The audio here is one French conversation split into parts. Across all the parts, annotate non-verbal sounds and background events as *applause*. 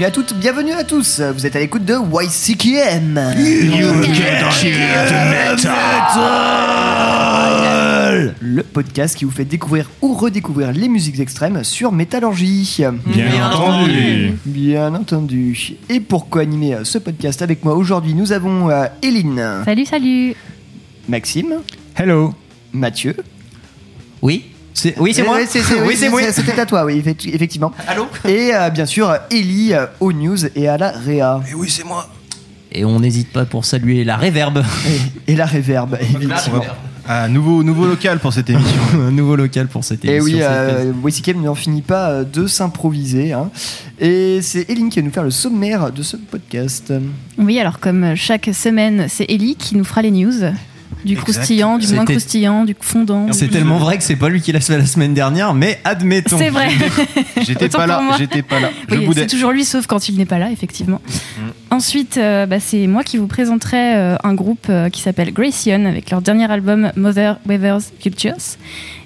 Bienvenue à toutes, bienvenue à tous. Vous êtes à l'écoute de YCKM. Le podcast qui vous fait découvrir ou redécouvrir les musiques extrêmes sur Métallurgie. Bien, entendu. Bien entendu. Et pour co-animer euh, ce podcast avec moi aujourd'hui, nous avons euh, Eline, Salut, salut Maxime, Hello. Mathieu. Oui oui, c'est moi. c'est- c'est- oui, c'est moi. C'était à toi, oui, effectivement. Allô Et euh, bien sûr, Ellie euh, aux news et à la réa. Et oui, c'est moi. Et on n'hésite pas pour saluer la réverbe. Et, et la réverbe, effectivement. Ah, nouveau, nouveau local pour cette émission. *laughs* Un nouveau local pour cette Et émission. oui, ça fait euh. YCKM n'en finit pas euh, de s'improviser. hein. Et c'est Eline qui va nous faire le sommaire de ce podcast. Oui, alors comme chaque semaine, c'est Ellie qui nous fera les news. Du Exact. croustillant, du moins croustillant, du fondant. C'est tellement vrai que c'est pas lui qui l'a fait la semaine dernière, mais admettons. C'est vrai. *laughs* J'étais pas là, j'étais pas là. Oui, c'est toujours lui, sauf quand il n'est pas là, effectivement. Mm. Ensuite, euh, bah, c'est moi qui vous présenterai euh, un groupe euh, qui s'appelle Gracian avec leur dernier album Mother Weathers Cultures.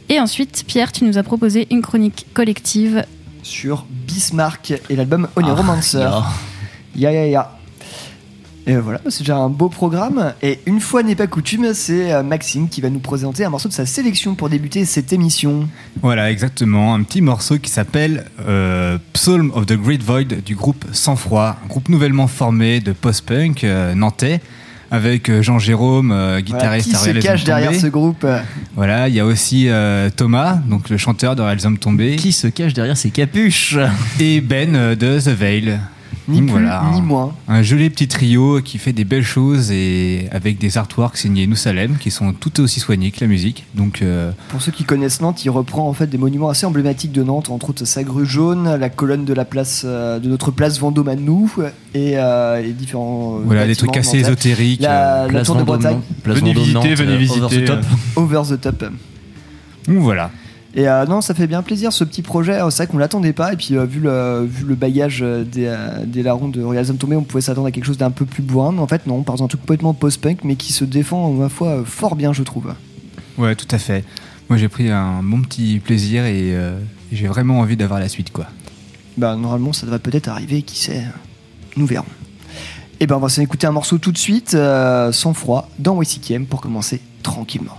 Et ensuite, Pierre, tu nous as proposé une chronique collective. Sur Bismarck et l'album Honey Ah, Romancer. ya. Ya ya ya. Et voilà, c'est déjà un beau programme. Et une fois n'est pas coutume, c'est euh, Maxime qui va nous présenter un morceau de sa sélection pour débuter cette émission. Voilà, exactement. Un petit morceau qui s'appelle euh, Psalm of the Great Void du groupe Sans Froid, un groupe nouvellement formé de post-punk euh, nantais. Avec Jean-Jérôme, euh, Voilà, guitariste qui se cache derrière ce groupe Voilà, il y a aussi euh, Thomas, donc le chanteur de Les Hommes Tombés, Qui se cache derrière ses capuches et Ben euh, de The Veil. Ni Donc plus voilà, ni un- moins. Un joli petit trio qui fait des belles choses et avec des artworks signés Nous Salem qui sont tout aussi soignés que la musique. Donc euh, Pour ceux qui connaissent Nantes, il reprend en fait des monuments assez emblématiques de Nantes, entre autres sa grue jaune, la colonne de la place euh, de notre place Vendôme à nous et, euh, et différents. voilà, des trucs assez nantais. ésotériques. La, la Place tour de Bretagne, Place Venez visiter, Nantes, venez visiter. over the top. over the top. donc voilà. Et euh, non, ça fait bien plaisir ce petit projet. Euh, C'est vrai qu'on l'attendait pas. Et puis, euh, vu, le, vu le bagage des, euh, des larrons de Royal Tombé, on pouvait s'attendre à quelque chose d'un peu plus bourrin. Mais en fait, non, on part dans un truc complètement post-punk, mais qui se défend, ma foi, fort bien, je trouve. Ouais, tout à fait. Moi j'ai pris un bon petit plaisir et, j'ai vraiment envie d'avoir la suite quoi. Bah, normalement, ça devrait peut-être arriver, qui sait. Nous verrons. Et ben, on va s'en écouter un morceau tout de suite, sans froid, dans YCKM, pour commencer tranquillement.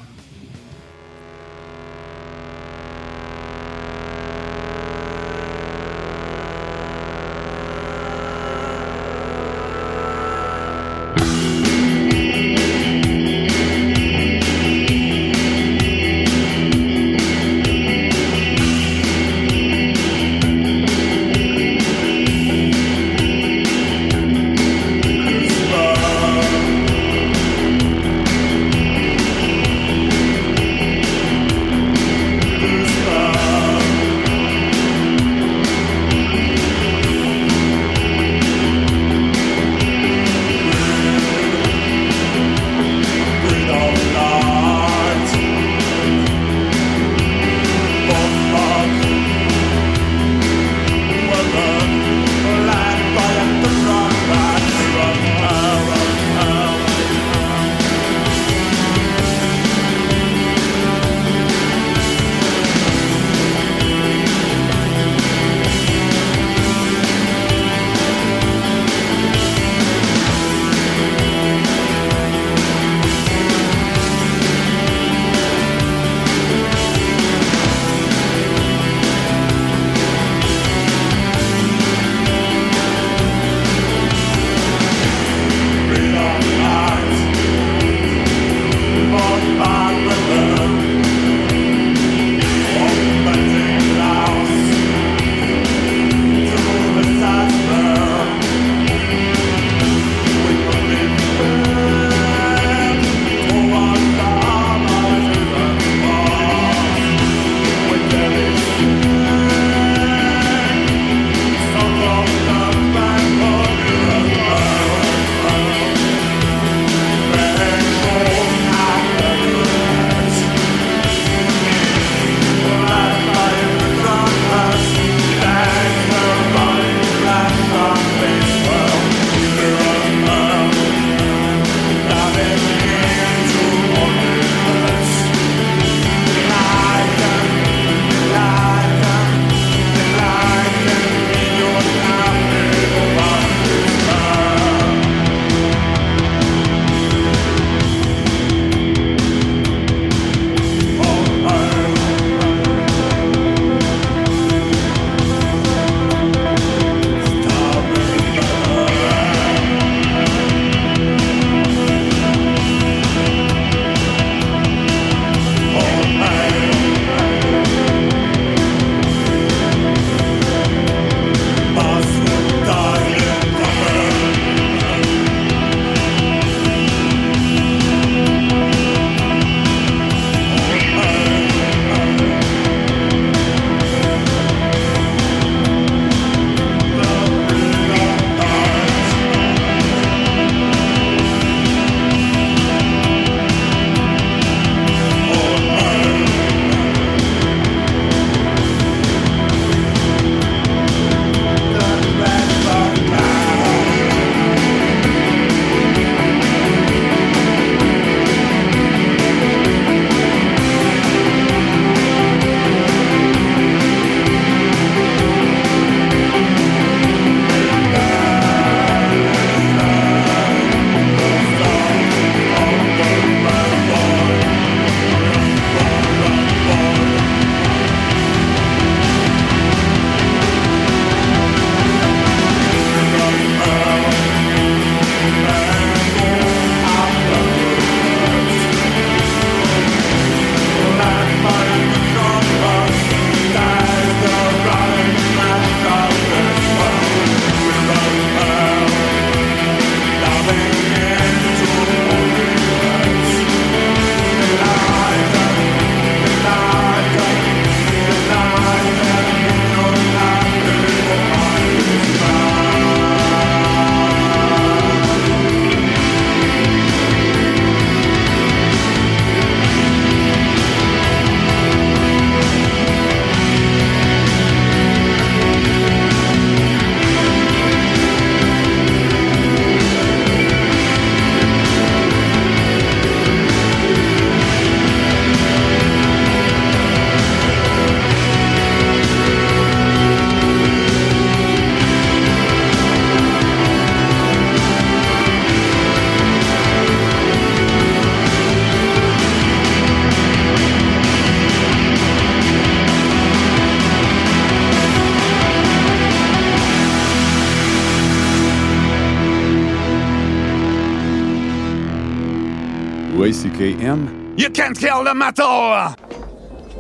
Can't kill the metal!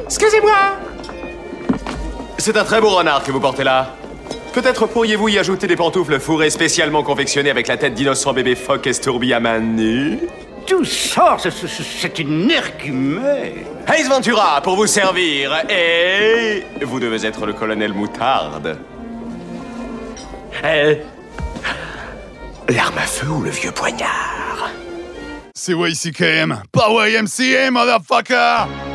Excusez-moi C'est un très beau renard que vous portez là. Peut-être pourriez-vous y ajouter des pantoufles fourrées spécialement confectionnées avec la tête d'innocent bébé phoque estourbi à main nue Tout ça, c'est- c'est c'est une énergumée. Ace Ventura, pour vous servir, et... Vous devez être le colonel Moutarde. Euh, L'arme à feu ou le vieux poignard? C'est YCKM, pas YMCA, motherfucker!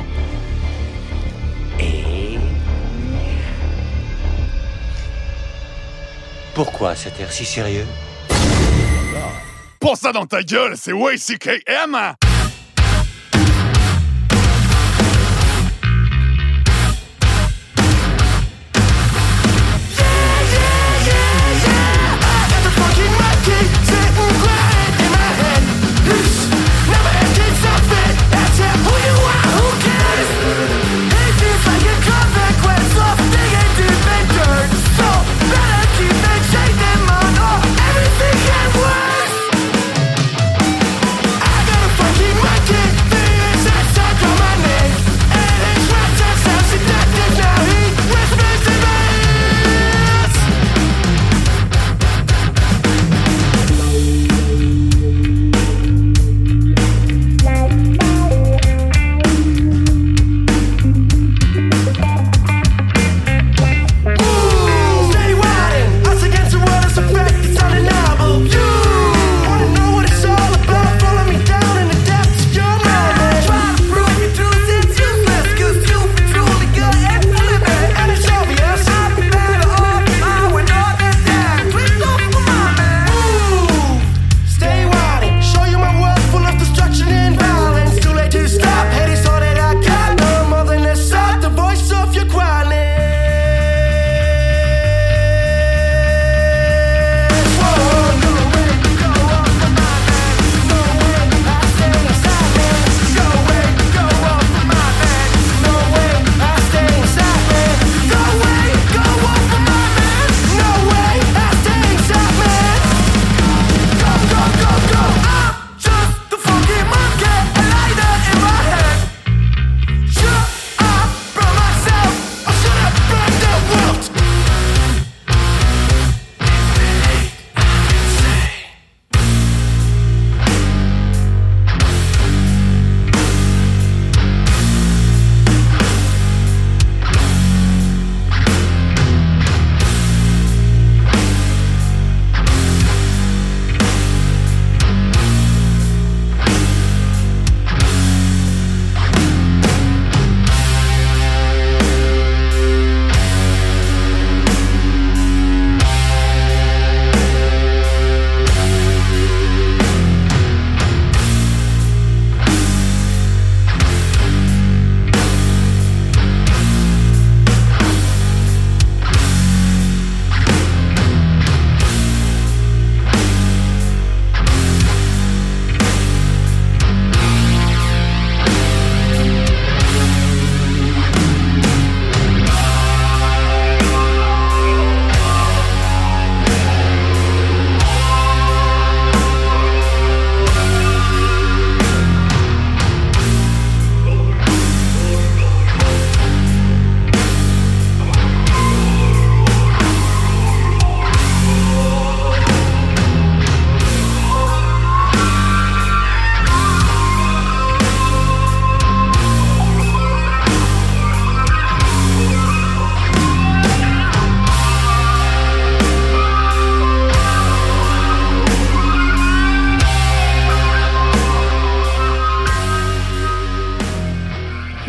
Pourquoi cet air si sérieux Pour ça dans ta gueule, c'est YCKM!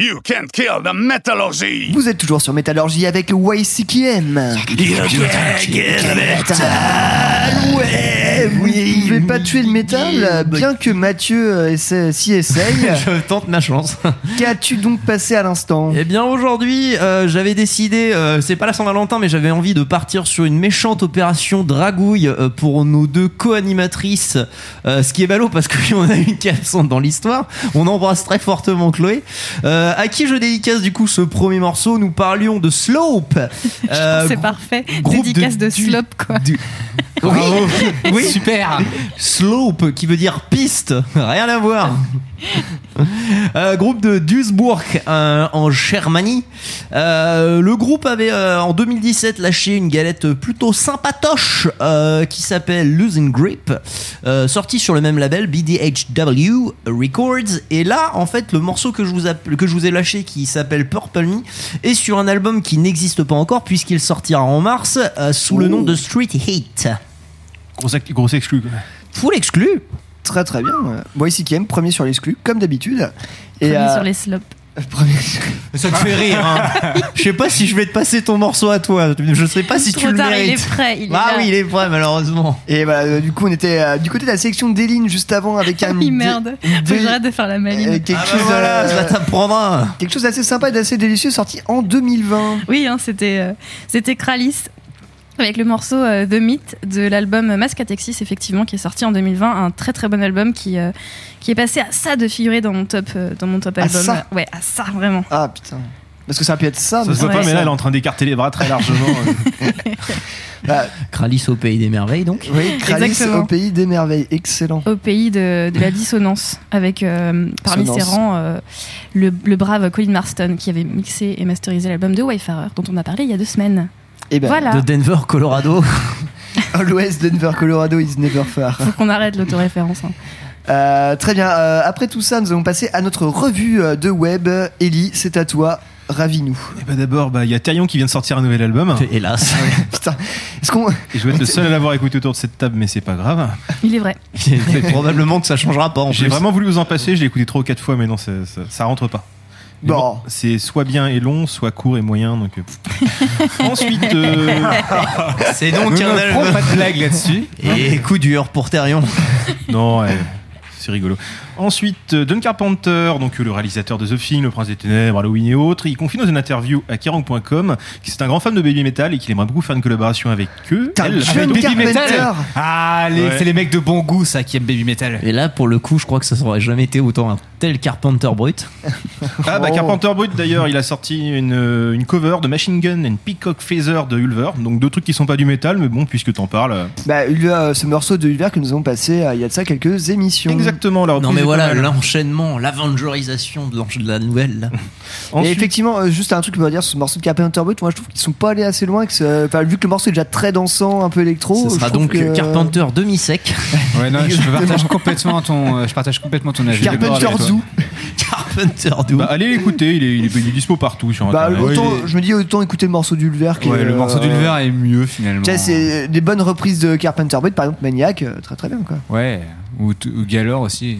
You can't kill the metallurgy! Vous êtes toujours sur Métallurgie avec YCKM. Ouais, vous ne pouvez pas tuer le métal, bien que Mathieu euh, s'y essaye. *laughs* Je tente ma chance. Qu'as-tu donc passé à l'instant? Eh bien aujourd'hui, euh, j'avais décidé, euh, c'est pas la Saint-Valentin, mais j'avais envie de partir sur une méchante opération dragouille euh, pour nos deux co-animatrices. Euh, ce qui est ballot parce qu'on *laughs* a une qui est absente dans l'histoire. On embrasse très fortement Chloé. Euh, à qui je dédicace du coup ce premier morceau? Nous parlions de Slope. *laughs* Euh, C'est parfait. Dédicace de, slope, quoi. du- Oui, oui, Super Slope qui veut dire piste, rien à voir. Euh, groupe de Duisburg euh, en Germanie. Euh, le groupe avait euh, en 2017 lâché une galette plutôt sympatoche qui s'appelle Losing Grip, sortie sur le même label BDHW Records. Et là, en fait, le morceau que je vous, que je vous ai lâché qui s'appelle Purple Me est sur un album qui n'existe pas encore puisqu'il sortira en mars sous le nom de Street Heat. Grosse, grosse exclu. quoi. Full exclu. Très très bien. ouais. YCKM, premier sur l'exclu, comme d'habitude. Premier euh, sur les slopes. *laughs* premier- Ça te fait rire, hein *laughs* Je sais pas si je vais te passer ton morceau à toi. Je sais pas si tu Trop le tard, il est mérites. prêt. Il est ah là. oui, il est prêt, malheureusement. Et voilà, euh, du coup, on était euh, du côté de la section d'Eline juste avant avec un. *laughs* Oui, merde. Faut que j'arrête de faire la maline. euh, quelque, Ah bah chose, voilà, euh, ça t'apprendra. quelque chose d'assez sympa et d'assez délicieux sorti en 2020. Oui, hein, c'était euh, c'était Kralis avec le morceau euh, The Myth de l'album Mascatexis, effectivement, qui est sorti en 2020. Un très très bon album qui, euh, qui est passé à ça de figurer dans mon top, euh, dans mon top À album. ça Ouais, à ça, vraiment. Ah putain. Parce que ça a pu être ça. Ça mais se voit pas, mais là, elle est en train d'écarter les bras très largement. euh. *laughs* Bah, Kralis au pays des merveilles, donc. oui, Kralis Exactement. au pays des merveilles. Excellent. Au pays de, de la dissonance, avec euh, parmi ses rangs euh, le, le brave Colin Marston qui avait mixé et masterisé l'album de Wayfarer, dont on a parlé il y a deux semaines. Et ben, Voilà. De Denver, Colorado. *laughs* Always Denver, Colorado is never far. Faut qu'on arrête l'autoréférence. hein. Euh, très bien. euh, après tout ça, nous allons passer à notre revue euh, de web. Ellie, c'est à toi. Ravis-nous. Et bah d'abord, bah, il y a Therion qui vient de sortir un nouvel album. Hélas. *laughs* Putain. Est-ce qu'on. Et je vais être le *laughs* seul à l'avoir écouté autour de cette table, mais c'est pas grave. Il est vrai. Probablement que ça changera pas en J'ai vraiment voulu vous en passer, je l'ai écouté trois ou quatre fois, mais non, ça, ça, ça rentre pas. Bon. c'est soit bien et long, soit court et moyen. Donc euh, *laughs* Ensuite, euh, *laughs* C'est Nous donc un ne ferons album. pas de blague là-dessus. Et coup dur pour Therion. *laughs* non, ouais, c'est rigolo. Ensuite, euh, Don Carpenter, donc euh, le réalisateur de The Thing, Le Prince des Ténèbres, Halloween et autres, il confie dans une interview à Kerrang.com que c'est un grand fan de Baby Metal et qu'il aimerait beaucoup faire une collaboration avec eux. Elle, avec Baby Carpenter. Metal. Ah, les- Ouais. c'est les mecs de bon goût, ça, qui aiment Baby Metal. Et là, pour le coup, je crois que ça n'aurait jamais été autant un tel Carpenter brut. *laughs* Ah bah Oh. Carpenter Brut d'ailleurs, il a sorti une, euh, une cover de Machine Gun and Peacock Feather de Ulver, donc deux trucs qui sont pas du métal, mais bon, puisque t'en parles. euh, Bah, il y a ce morceau de Ulver que nous avons passé euh, il y a de ça quelques émissions. Exactement, la Non mais voilà, l'enchaînement, l'avengerisation de, la nouvelle. là. Et effectivement, euh, juste un truc que je veux dire sur ce morceau de Carpenter Brut, moi je trouve qu'ils sont pas allés assez loin. Que enfin, vu que le morceau est déjà très dansant, un peu électro. Ce sera donc que- Carpenter demi-sec. Ouais, non, je *laughs* partage complètement ton, euh, je partage complètement ton avis. Carpenter. Zou. Carpenter *laughs* bah, allez l'écouter, il est, il, est, il est dispo partout sur Bah, internet. autant, il est- je me dis autant écouter le morceau d'Ulver. que, Ouais, le morceau euh, d'Ulver est mieux finalement. Tu sais, c'est des bonnes reprises de Carpenter Brut, par exemple Maniac, euh, très très bien quoi. Ouais, ou, ou Galore aussi.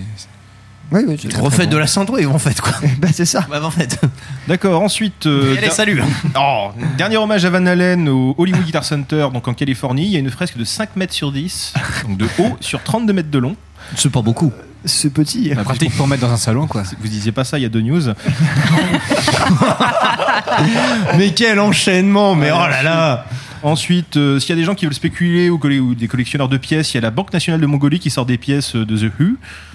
Oui, Refaites de la synthwave en fait quoi. *laughs* bah, c'est ça. Bah en fait. D'accord, ensuite. euh, Allez, salut. *laughs* Oh, dernier hommage à Van Halen au Hollywood Guitar Center, donc en Californie. Il y a une fresque de 5 mètres sur 10, donc de haut sur 32 mètres de long. C'est pas beaucoup. Ce petit. Bah, Pratique pour mettre dans un salon, quoi. Vous disiez pas ça il y a deux news. *laughs* Mais quel enchaînement, mais oh là là. Ensuite, euh, s'il y a des gens qui veulent spéculer ou, des collectionneurs de pièces, il y a la Banque nationale de Mongolie qui sort des pièces de The Who.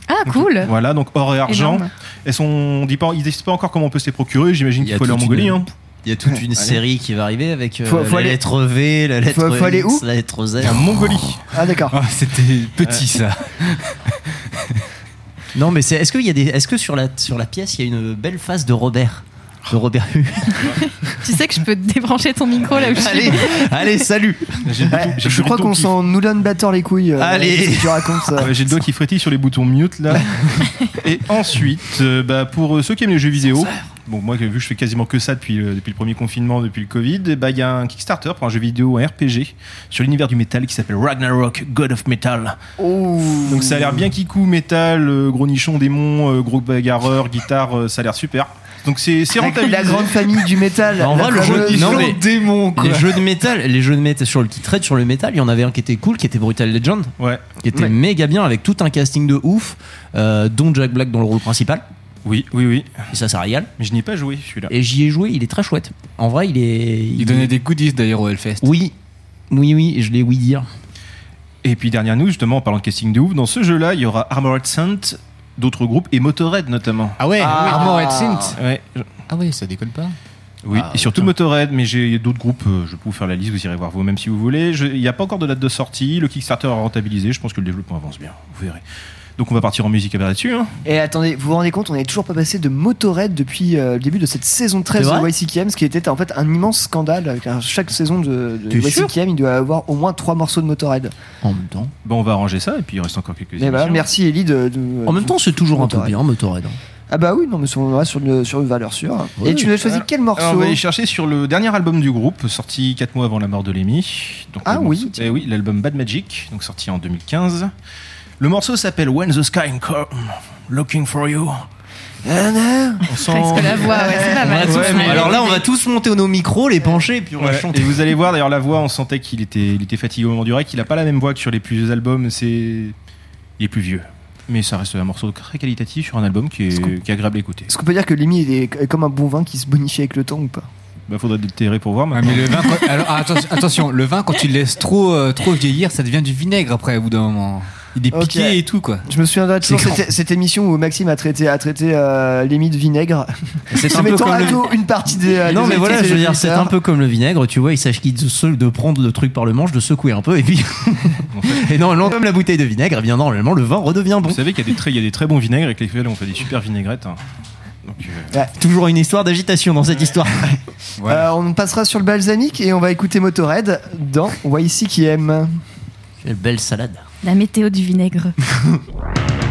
Ah, cool. Voilà, donc or et argent. Énorme. Elles sont, on dit pas, ils disent pas encore comment on peut se les procurer. J'imagine qu'il faut aller en Mongolie. une- hein. Il y a toute une série qui va arriver avec euh, Faut- faut la aller- lettre V, la lettre Faut- faut aller X, où la lettre Z. En Mongolie. Ah, d'accord. Ah, C'était petit ça. *laughs* Non mais c'est est-ce qu'il y a des est-ce que sur la sur la pièce il y a une belle face de Robert? De Robert Hu. *laughs* Tu sais que je peux te débrancher ton micro là où je suis. allez, allez, salut. Ouais, je crois qu'on s'en nous donne batteur les couilles. euh, Allez. que tu racontes ça. Ouais, J'ai le doigt qui frétille sur les boutons mute là. *laughs* Et ensuite, euh, bah, pour euh, ceux qui aiment les jeux vidéo, bon moi vu que je fais quasiment que ça depuis, le- depuis le premier confinement, depuis le Covid, et bah, il y a un Kickstarter pour un jeu vidéo, un RPG sur l'univers du métal qui s'appelle Ragnarok God of Metal. Donc ça a l'air bien kikou, métal, euh, gros nichon, démon, euh, gros bagarreur, guitare, euh, ça a l'air super. Donc c'est rentabilisé. la grande famille du métal. En la vrai, le jeu- non, mais- démon, quoi. Les jeux de métal, les jeux de métal sur le qui traitent sur le métal, il y en avait un qui était cool, qui était Brutal Legend, Ouais. qui était Ouais. méga bien avec tout un casting de ouf, euh, dont Jack Black dans le rôle principal. Oui, oui, oui. Et ça, ça régale. Mais je n'y ai pas joué celui-là. Et j'y ai joué, il est très chouette. En vrai, il est. Il donnait des goodies d'ailleurs au Hellfest. Oui, oui, oui, je l'ai oui dire. Et puis dernière news, justement, en parlant de casting de ouf, dans ce jeu-là, il y aura Armored Saint, d'autres groupes et Motorhead notamment. Ah ouais, Ah. Armored Synth. Ouais. Ah ouais, ça décolle pas. Oui, Ah, et surtout. Motorhead, mais j'ai d'autres groupes, euh, je peux vous faire la liste, vous irez voir vous-même si vous voulez. Il n'y a pas encore de date de sortie, le Kickstarter a rentabilisé, je pense que le développement avance bien, vous verrez. Donc on va partir en musique là-dessus. Hein. Et attendez, vous vous rendez compte, on n'est toujours pas passé de Motorhead depuis euh, le début de cette saison 13 C'est de YCKM, ce qui était en fait un immense scandale. Avec chaque saison de, de YCKM, il doit avoir au moins trois morceaux de Motorhead. En même temps. Bon, on va arranger ça, et puis il reste encore quelques voilà, émissions. merci Ellie de. de- En même temps, c'est toujours un peu Motorhead. bien, Motorhead. hein. Ah bah oui, non, mais on reste sur une, sur une valeur sûre. Ouais. Et tu nous as choisi quel morceau Alors, on va aller chercher sur le dernier album du groupe, sorti 4 mois avant la mort de Lémi. Donc, Ah oui, morceau- eh oui, l'album Bad Magic, donc sorti en 2015. Le morceau s'appelle When the Sky Come, Looking for You. On sent. La voix, ouais, c'est pas mal. Ouais, mais- Alors là, on va tous monter nos micros, les pencher, et puis on va Ouais, chanter. Et vous allez voir d'ailleurs la voix, on sentait qu'il était, il était fatigué au moment du rec. Il a pas la même voix que sur les plus vieux albums. C'est, il est plus vieux, mais ça reste un morceau très qualitatif sur un album qui est, qui est agréable à écouter. Est-ce qu'on peut dire que Lemmy est, comme un bon vin qui se bonifie avec le temps ou pas? Bah, faudrait déterrer pour voir. Ah, mais le vin, quand- alors, ah, attention, attention, le vin, quand tu le laisses trop, euh, trop vieillir, ça devient du vinaigre après, au bout d'un moment. Il est piqué et tout, quoi. Je me toujours C'est cette, cette émission où Maxime a traité, a traité euh, Lemmy de vinaigre. C'est *laughs* un peu comme le- dos une partie des. euh, Non des mais voilà, auditrices je et veux des dire, c'est auditeurs. un peu comme le vinaigre, tu vois, il s'agit de, de prendre le truc par le manche, de secouer un peu, et puis... *laughs* *laughs* et normalement, comme la bouteille de vinaigre, eh bien normalement, le vin redevient bon. Vous savez qu'il y a des très, il y a des très bons vinaigres avec lesquels on fait des super vinaigrettes. hein. Donc, euh, Toujours une histoire d'agitation dans cette histoire. Euh, on passera sur le balsamique et on va écouter Motorhead dans YC qui aime. Quelle belle salade. La météo du vinaigre. *laughs*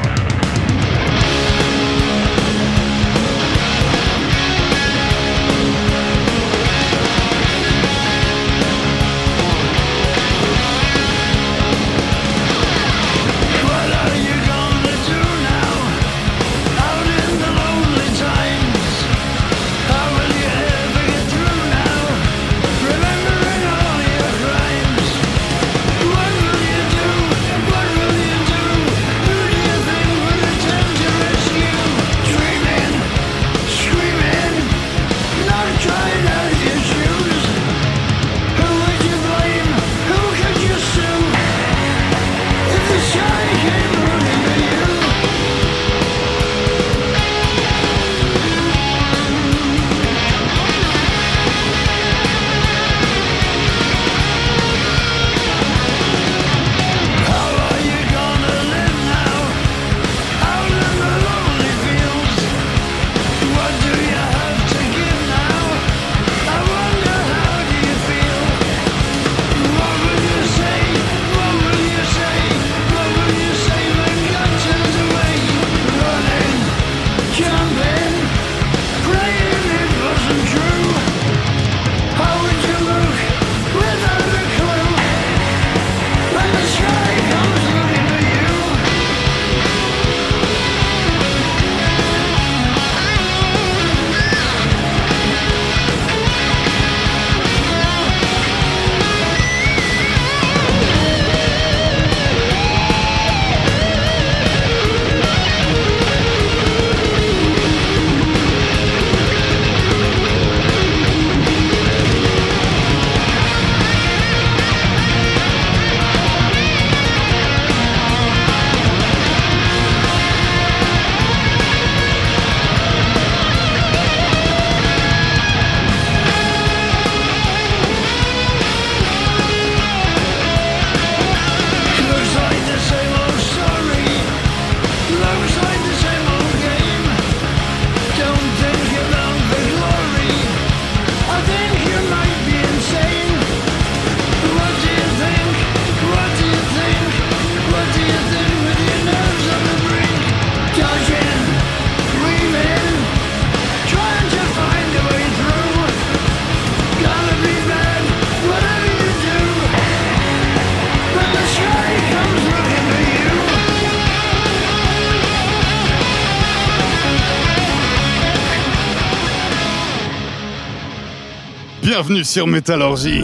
bienvenue sur Métallurgie.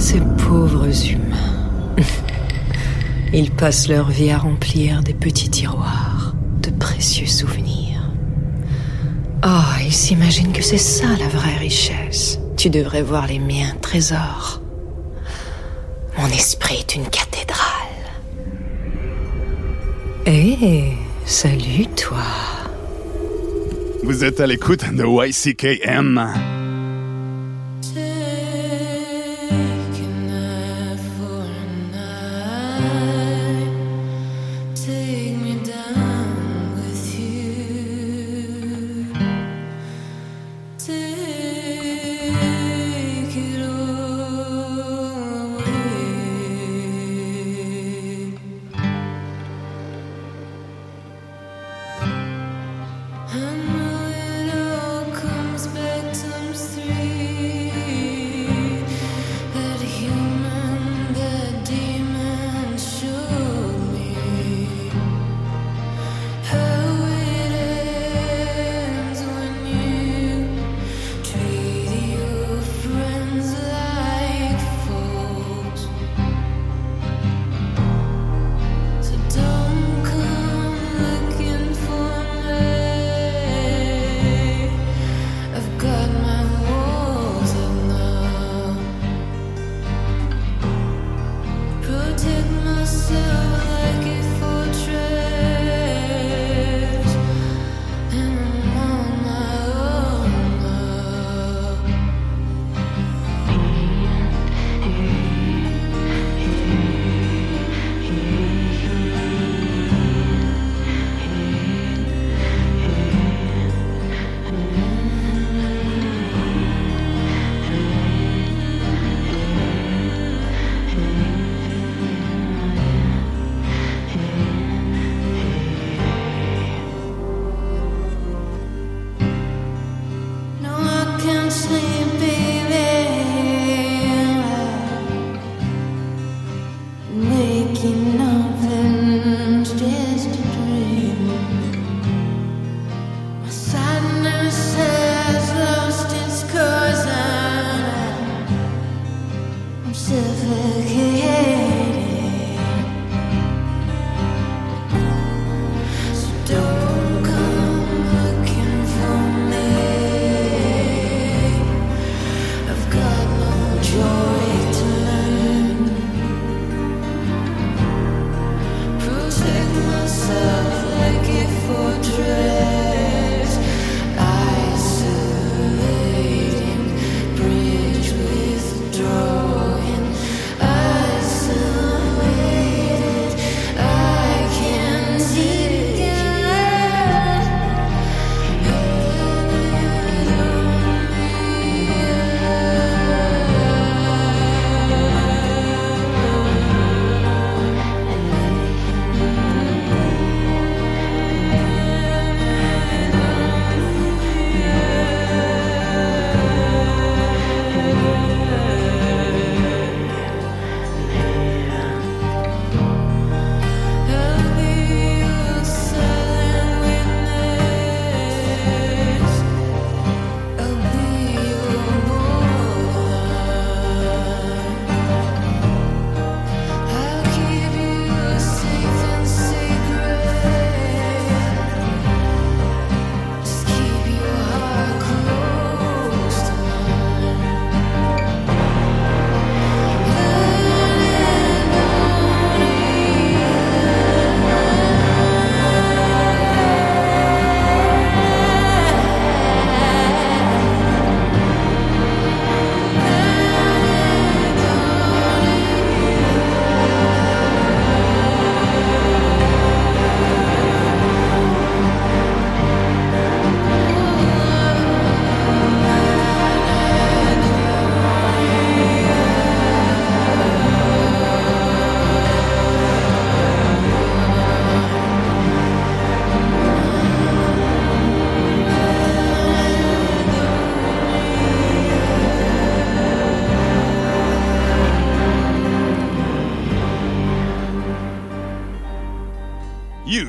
Ces pauvres humains. Ils passent leur vie à remplir des petits tiroirs de précieux souvenirs. Oh, ils s'imaginent que c'est ça la vraie richesse. Tu devrais voir les miens trésors. Mon esprit est une cathédrale. Eh, salut toi. Vous êtes à l'écoute de YCKM.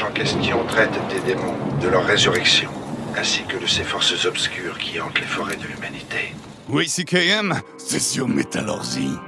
En question traite des démons, de leur résurrection, ainsi que de ces forces obscures qui hantent les forêts de l'humanité. YCKM, c'est sur.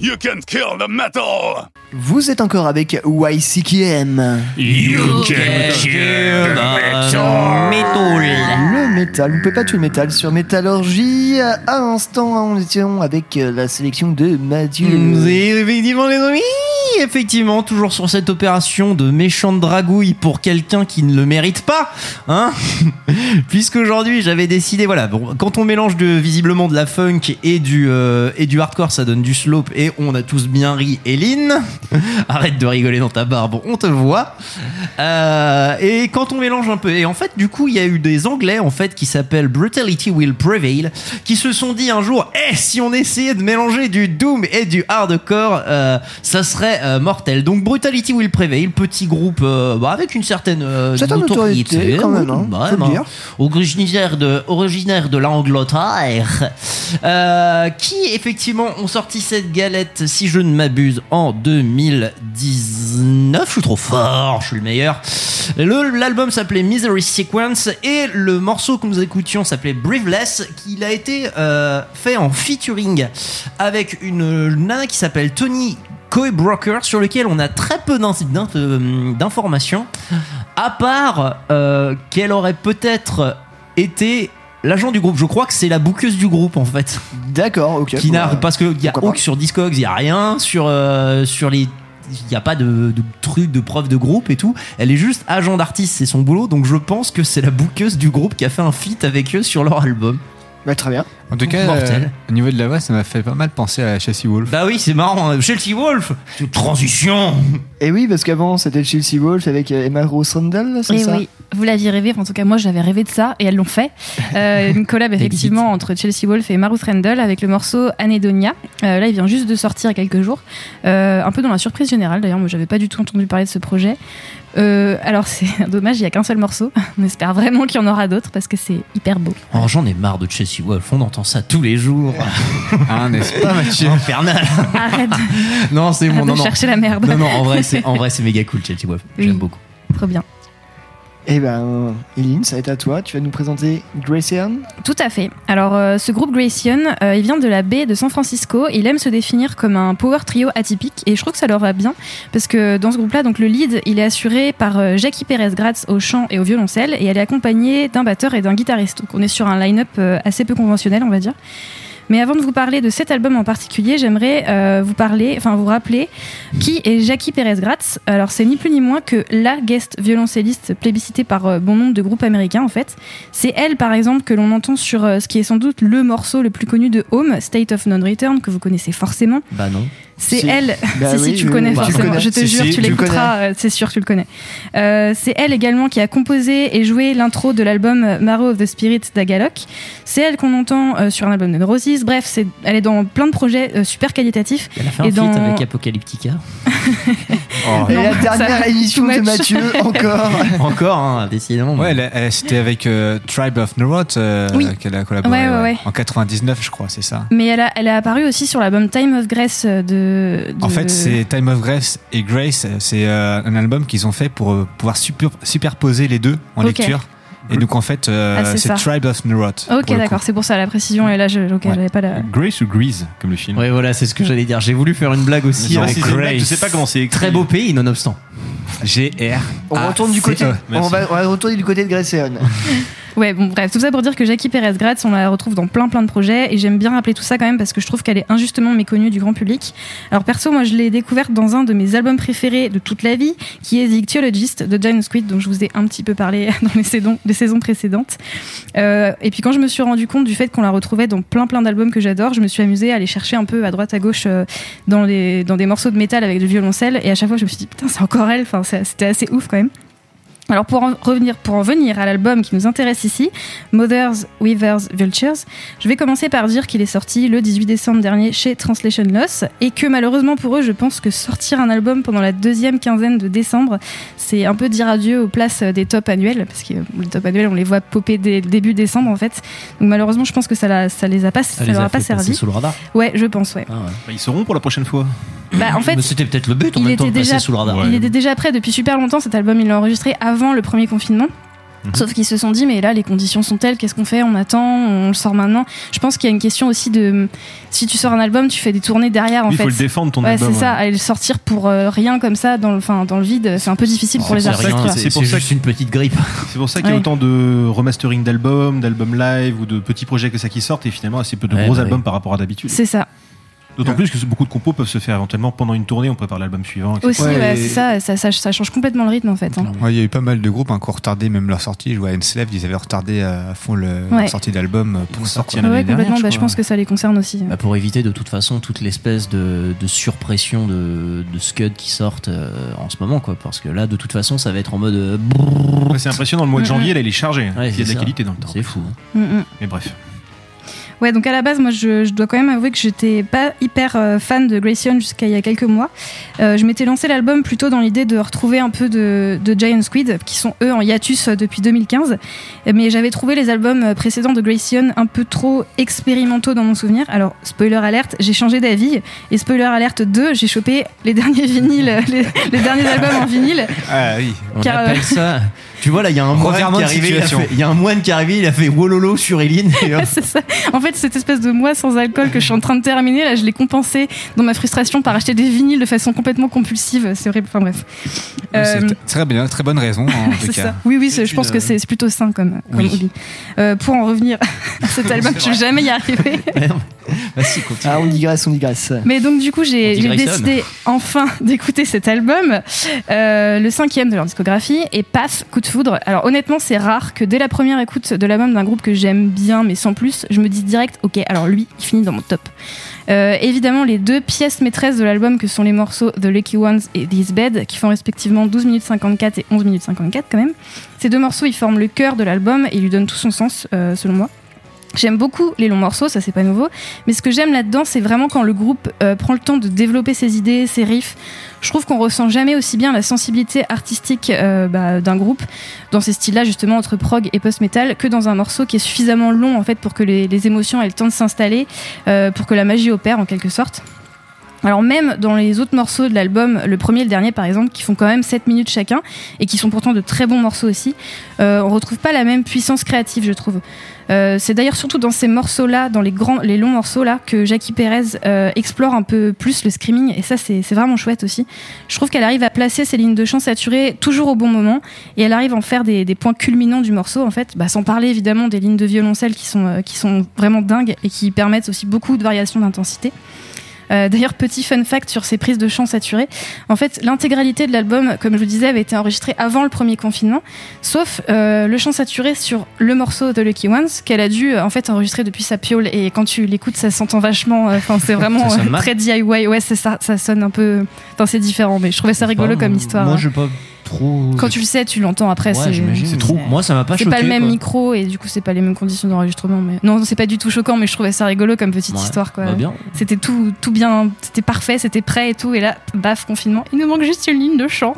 You can kill the metal! Vous êtes encore avec YCKM. You can kill the metal. Le métal. Vous ne pouvez pas tuer le métal sur Métallurgie. À l'instant, on était avec la sélection de Mathieu. Et effectivement, les amis, effectivement, toujours sur cette opération de méchante dragouille pour quelqu'un qui ne le mérite pas, hein *laughs* Puisqu'aujourd'hui, j'avais décidé, voilà, bon, quand on mélange visiblement de la funk et du, euh, et du hardcore, ça donne du slope et on a tous bien ri. Eline, *laughs* arrête de rigoler dans ta barbe, on te voit. Euh, et quand on mélange un peu, et en fait, du coup, il y a eu des Anglais, en fait, qui s'appellent Brutality Will Prevail, qui se sont dit un jour, eh, si on essayait de mélanger du doom et du hardcore, euh, ça serait euh, mortel. Donc Brutality Will Prevail, petit groupe euh, bah, avec une certaine euh, Certaine notoriété, quand même, hein, bah, faut le bah, dire. originaire de originaire de l'Angleterre, euh, qui effectivement ont sorti cette galette, si je ne m'abuse, en 2019. Je suis trop fort, je suis le meilleur. Le- L'album s'appelait Misery Sequence et le morceau que nous écoutions s'appelait Breathless, qui a été euh, fait en featuring avec une nana qui s'appelle Tony Coy Broker, sur lequel on a très peu euh, d'informations, à part euh, qu'elle aurait peut-être été l'agent du groupe. Je crois que c'est la bouqueuse du groupe en fait. D'accord, ok. Qui n'a Ouais. parce qu'il y a aucun sur Discogs, il y a rien sur euh, sur les il n'y a pas de, de truc de preuve de groupe et tout. Elle est juste agent d'artiste, c'est son boulot. Donc je pense que c'est la bouqueuse du groupe qui a fait un feat avec eux sur leur album. Bah, très bien. En tout cas, Mortel. euh, au niveau de la voix, ça m'a fait pas mal penser à Chelsea Wolf. Bah oui, c'est marrant. hein. Chelsea Wolf, c'est une transition. Et oui, parce qu'avant, c'était Chelsea Wolf avec euh, Emma Rose Randall, c'est Et ça oui, vous l'aviez rêvé, enfin, en tout cas moi j'avais rêvé de ça et elles l'ont fait. Euh, *laughs* une collab effectivement entre Chelsea Wolf et Maruth Randall avec le morceau Anedonia. Euh, là il vient juste de sortir il y a quelques jours. Euh, un peu dans la surprise générale d'ailleurs, moi j'avais pas du tout entendu parler de ce projet. Euh, alors c'est *laughs* dommage, il y a qu'un seul morceau. *laughs* On espère vraiment qu'il y en aura d'autres parce que c'est hyper beau. Oh, j'en ai marre de Chelsea Wolf. On entend ça tous les jours. Ah, n'est-ce pas, *laughs* Mathieu Infernal. Arrête Non, c'est bon. de Non, non. chercher la merde. Non, non, en vrai, c'est en vrai, c'est méga cool, Chelsea Wolf. Oui. J'aime beaucoup. Trop bien. Eh ben, Eline, ça va être à toi. Tu vas nous présenter Grayson Tout à fait. Alors, euh, ce groupe Grayson, euh, il vient de la baie de San Francisco. Il aime se définir comme un power trio atypique et je trouve que ça leur va bien parce que dans ce groupe-là, donc le lead, il est assuré par euh, Jackie Perez Gratz au chant et au violoncelle et elle est accompagnée d'un batteur et d'un guitariste. Donc, on est sur un line-up assez peu conventionnel, on va dire. Mais avant de vous parler de cet album en particulier, j'aimerais euh, vous parler, enfin vous rappeler qui est Jackie Perez Gratz. Alors c'est ni plus ni moins que la guest violoncelliste plébiscitée par euh, bon nombre de groupes américains en fait. C'est elle par exemple que l'on entend sur euh, ce qui est sans doute le morceau le plus connu de Home, State of Non Return, que vous connaissez forcément. Bah non. C'est Si. elle. Bah si, si, tu le connais forcément. connais. Je te Si, jure, si, tu l'écouteras, euh, c'est sûr, tu le connais. Euh, c'est elle également qui a composé et joué l'intro de l'album euh, Marrow of the Spirit d'Agalok. C'est elle qu'on entend euh, sur un album de Neurosis. Bref, c'est, elle est dans plein de projets euh, super qualitatifs. Elle a fait un Et dans- avec Apocalyptica. *laughs* Oh. Et la dernière ça- émission de. Mathieu, encore. *laughs* Encore, hein, décidément. Ouais, elle- elle- c'était avec euh, Tribe of Neuroth euh, Oui. qu'elle a collaboré. Ouais, ouais, ouais. En 99, je crois, c'est ça. Mais elle a, elle a apparu aussi sur l'album Time of Grace euh, de. de- En fait, c'est Time of Grace et Grace, c'est euh, un album qu'ils ont fait pour euh, pouvoir super- superposer les deux en lecture. Et donc en fait, euh, Ah, c'est. Tribe of Neuroth. Ok, d'accord, c'est pour ça la précision. Et là, je, ok, j'avais pas la. Grace ou Grease, comme le film. Ouais, voilà, c'est ce que j'allais dire. J'ai voulu faire une blague aussi Non, avec si blague, Grace. je sais pas comment c'est écrit. Très beau pays, nonobstant. G-R. On Ah, retourne du côté. On va, on va retourner du côté de Grayson. *laughs* Ouais, bon, bref, tout ça pour dire que Jackie Perez Gratz, on la retrouve dans plein plein de projets et j'aime bien rappeler tout ça quand même parce que je trouve qu'elle est injustement méconnue du grand public. Alors perso, moi je l'ai découverte dans un de mes albums préférés de toute la vie, qui est The Ichthyologist de Giant Squid, dont je vous ai un petit peu parlé *laughs* dans les saisons, les saisons précédentes. Euh, et puis quand je me suis rendu compte du fait qu'on la retrouvait dans plein plein d'albums que j'adore, je me suis amusée à aller chercher un peu à droite à gauche euh, dans, les, dans des morceaux de métal avec du violoncelle et à chaque fois je me suis dit putain c'est encore elle, enfin c'était assez ouf quand même. Alors pour en revenir, pour en venir à l'album qui nous intéresse ici, Mothers, Weavers, Vultures, je vais commencer par dire qu'il est sorti le 18 décembre dernier chez Translation Loss et que malheureusement pour eux, je pense que sortir un album pendant la deuxième quinzaine de décembre, c'est un peu dire adieu aux places des tops annuels parce que les tops annuels, on les voit popper dès le début décembre en fait. Donc malheureusement, je pense que ça, la- ça les a pas, ça, les leur a a pas servi. sous le radar. Ouais, je pense, ouais. Ah ouais. Bah, ils seront pour la prochaine fois. Bah, en fait, c'était peut-être le but en il même temps était de passer déjà, sous le radar. il était déjà prêt depuis super longtemps. Cet album, il l'a enregistré avant le premier confinement. Sauf qu'ils se sont dit, mais là, les conditions sont telles, qu'est-ce qu'on fait On attend, on le sort maintenant. Je pense qu'il y a une question aussi de. Si tu sors un album, tu fais des tournées derrière, en il fait. faut le défendre, ton ouais, album, c'est ça. Aller le sortir pour euh, rien comme ça, dans le, enfin, dans le vide, c'est un peu difficile pour les c'est artistes. c'est- c'est juste une petite grippe. *laughs* C'est pour ça qu'il y a Ouais. autant de remastering d'albums, d'albums live ou de petits projets que ça qui sortent et finalement assez peu de Ouais, gros bah albums par rapport à d'habitude. C'est ça. D'autant plus que beaucoup de compos peuvent se faire éventuellement pendant une tournée, on prépare l'album suivant. etc. Aussi, ouais, c'est ça, ça, ça, ça change complètement le rythme en fait. hein. Ouais, il y a eu pas mal de groupes hein, qui ont retardé même leur sortie. Je vois ils avaient retardé à fond le, Ouais. leur sortie d'album pour sortir Ouais, complètement. bah, je pense que ça les concerne aussi. Bah, pour éviter de toute façon toute l'espèce de, de surpression de, de Scud qui sortent euh, en ce moment, quoi. Parce que là, de toute façon, ça va être en mode. euh, Ouais, c'est impressionnant, le mois de Mm, janvier, mm. là, il est chargé. Ouais, il y a de la qualité dans le temps. C'est fou. Mm, mm. Mais bref. Ouais, donc à la base, moi, je, je dois quand même avouer que j'étais pas hyper euh, fan de Grayson jusqu'à il y a quelques mois. Euh, je m'étais lancé l'album plutôt dans l'idée de retrouver un peu de, de Giant Squid, qui sont eux en hiatus euh, depuis 2015. Mais j'avais trouvé les albums précédents de Grayson un peu trop expérimentaux dans mon souvenir. Alors, spoiler alerte, j'ai changé d'avis. Et spoiler alerte 2, j'ai chopé les derniers vinyles, *laughs* les, les derniers albums en vinyle. Ah oui. On Car, appelle ça. Tu vois, là, il y a un moine qui est de arrivé. Il y a un moine qui est arrivé, il a fait Wololo sur Eline. *laughs* ça. En fait, cette espèce de mois sans alcool que je suis en train de terminer, là, je l'ai compensé dans ma frustration par acheter des vinyles de façon complètement compulsive. C'est horrible. Enfin bref. Euh, très bien, très bonne raison hein, en *laughs* tout c'est cas. ça. Oui, oui, je pense que c'est plutôt sain comme, comme Oui. hobby. Euh, pour en revenir *laughs* à cet album, je vais jamais y arriver. Ah, on digresse, on digresse. Mais donc du coup j'ai décidé enfin d'écouter cet album, euh, le cinquième de leur discographie, et Path, Coup de Alors honnêtement c'est rare que dès la première écoute de l'album d'un groupe que j'aime bien mais sans plus, je me dis direct ok alors lui il finit dans mon top. Euh, évidemment les deux pièces maîtresses de l'album que sont les morceaux The Lucky Ones et This Bed qui font respectivement 12 minutes 54 et 11 minutes 54 quand même. Ces deux morceaux ils forment le cœur de l'album et ils lui donnent tout son sens euh, selon moi. J'aime beaucoup les longs morceaux, ça c'est pas nouveau, mais ce que j'aime là-dedans, c'est vraiment quand le groupe euh, prend le temps de développer ses idées, ses riffs. Je trouve qu'on ressent jamais aussi bien la sensibilité artistique euh, bah, d'un groupe dans ces styles-là, justement entre prog et post-metal, que dans un morceau qui est suffisamment long en fait pour que les, émotions aient le temps de s'installer, euh, pour que la magie opère en quelque sorte. Alors même dans les autres morceaux de l'album, le premier et le dernier par exemple, qui font quand même 7 minutes chacun, et qui sont pourtant de très bons morceaux aussi, euh, on retrouve pas la même puissance créative je trouve. Euh, c'est d'ailleurs surtout dans ces morceaux-là, dans les grands, les longs morceaux-là, que Jackie Perez euh, explore un peu plus le screaming, et ça c'est vraiment chouette aussi. Je trouve qu'elle arrive à placer ses lignes de chant saturées toujours au bon moment, et elle arrive à en faire des, des points culminants du morceau en fait, bah, sans parler évidemment des lignes de violoncelle qui sont, euh, qui sont vraiment dingues et qui permettent aussi beaucoup de variations d'intensité. Euh, D'ailleurs, petit fun fact sur ces prises de chant saturées. En fait, l'intégralité de l'album, comme je vous disais, avait été enregistrée avant le premier confinement, sauf euh, le chant saturé sur le morceau The Lucky Ones qu'elle a dû euh, en fait enregistrer depuis sa piole. Et quand tu l'écoutes, ça s'entend vachement. euh, Enfin, c'est *laughs* vraiment euh, très DIY. Ouais, c'est ça. Ça sonne un peu. Enfin, c'est différent, mais je trouvais ça rigolo comme histoire. Moi, je pas trop. Quand tu le sais, tu l'entends après. Ouais, c'est. C'est trop. Moi, ça m'a pas C'est choqué. pas le même quoi. micro et du coup, c'est pas les mêmes conditions d'enregistrement. Mais non, c'est pas du tout choquant, mais je trouvais ça rigolo comme petite Ouais. histoire. Quoi. Bah. C'était tout, tout bien, c'était parfait, c'était prêt et tout. Et là, baf, confinement. Il nous manque juste une ligne de chant.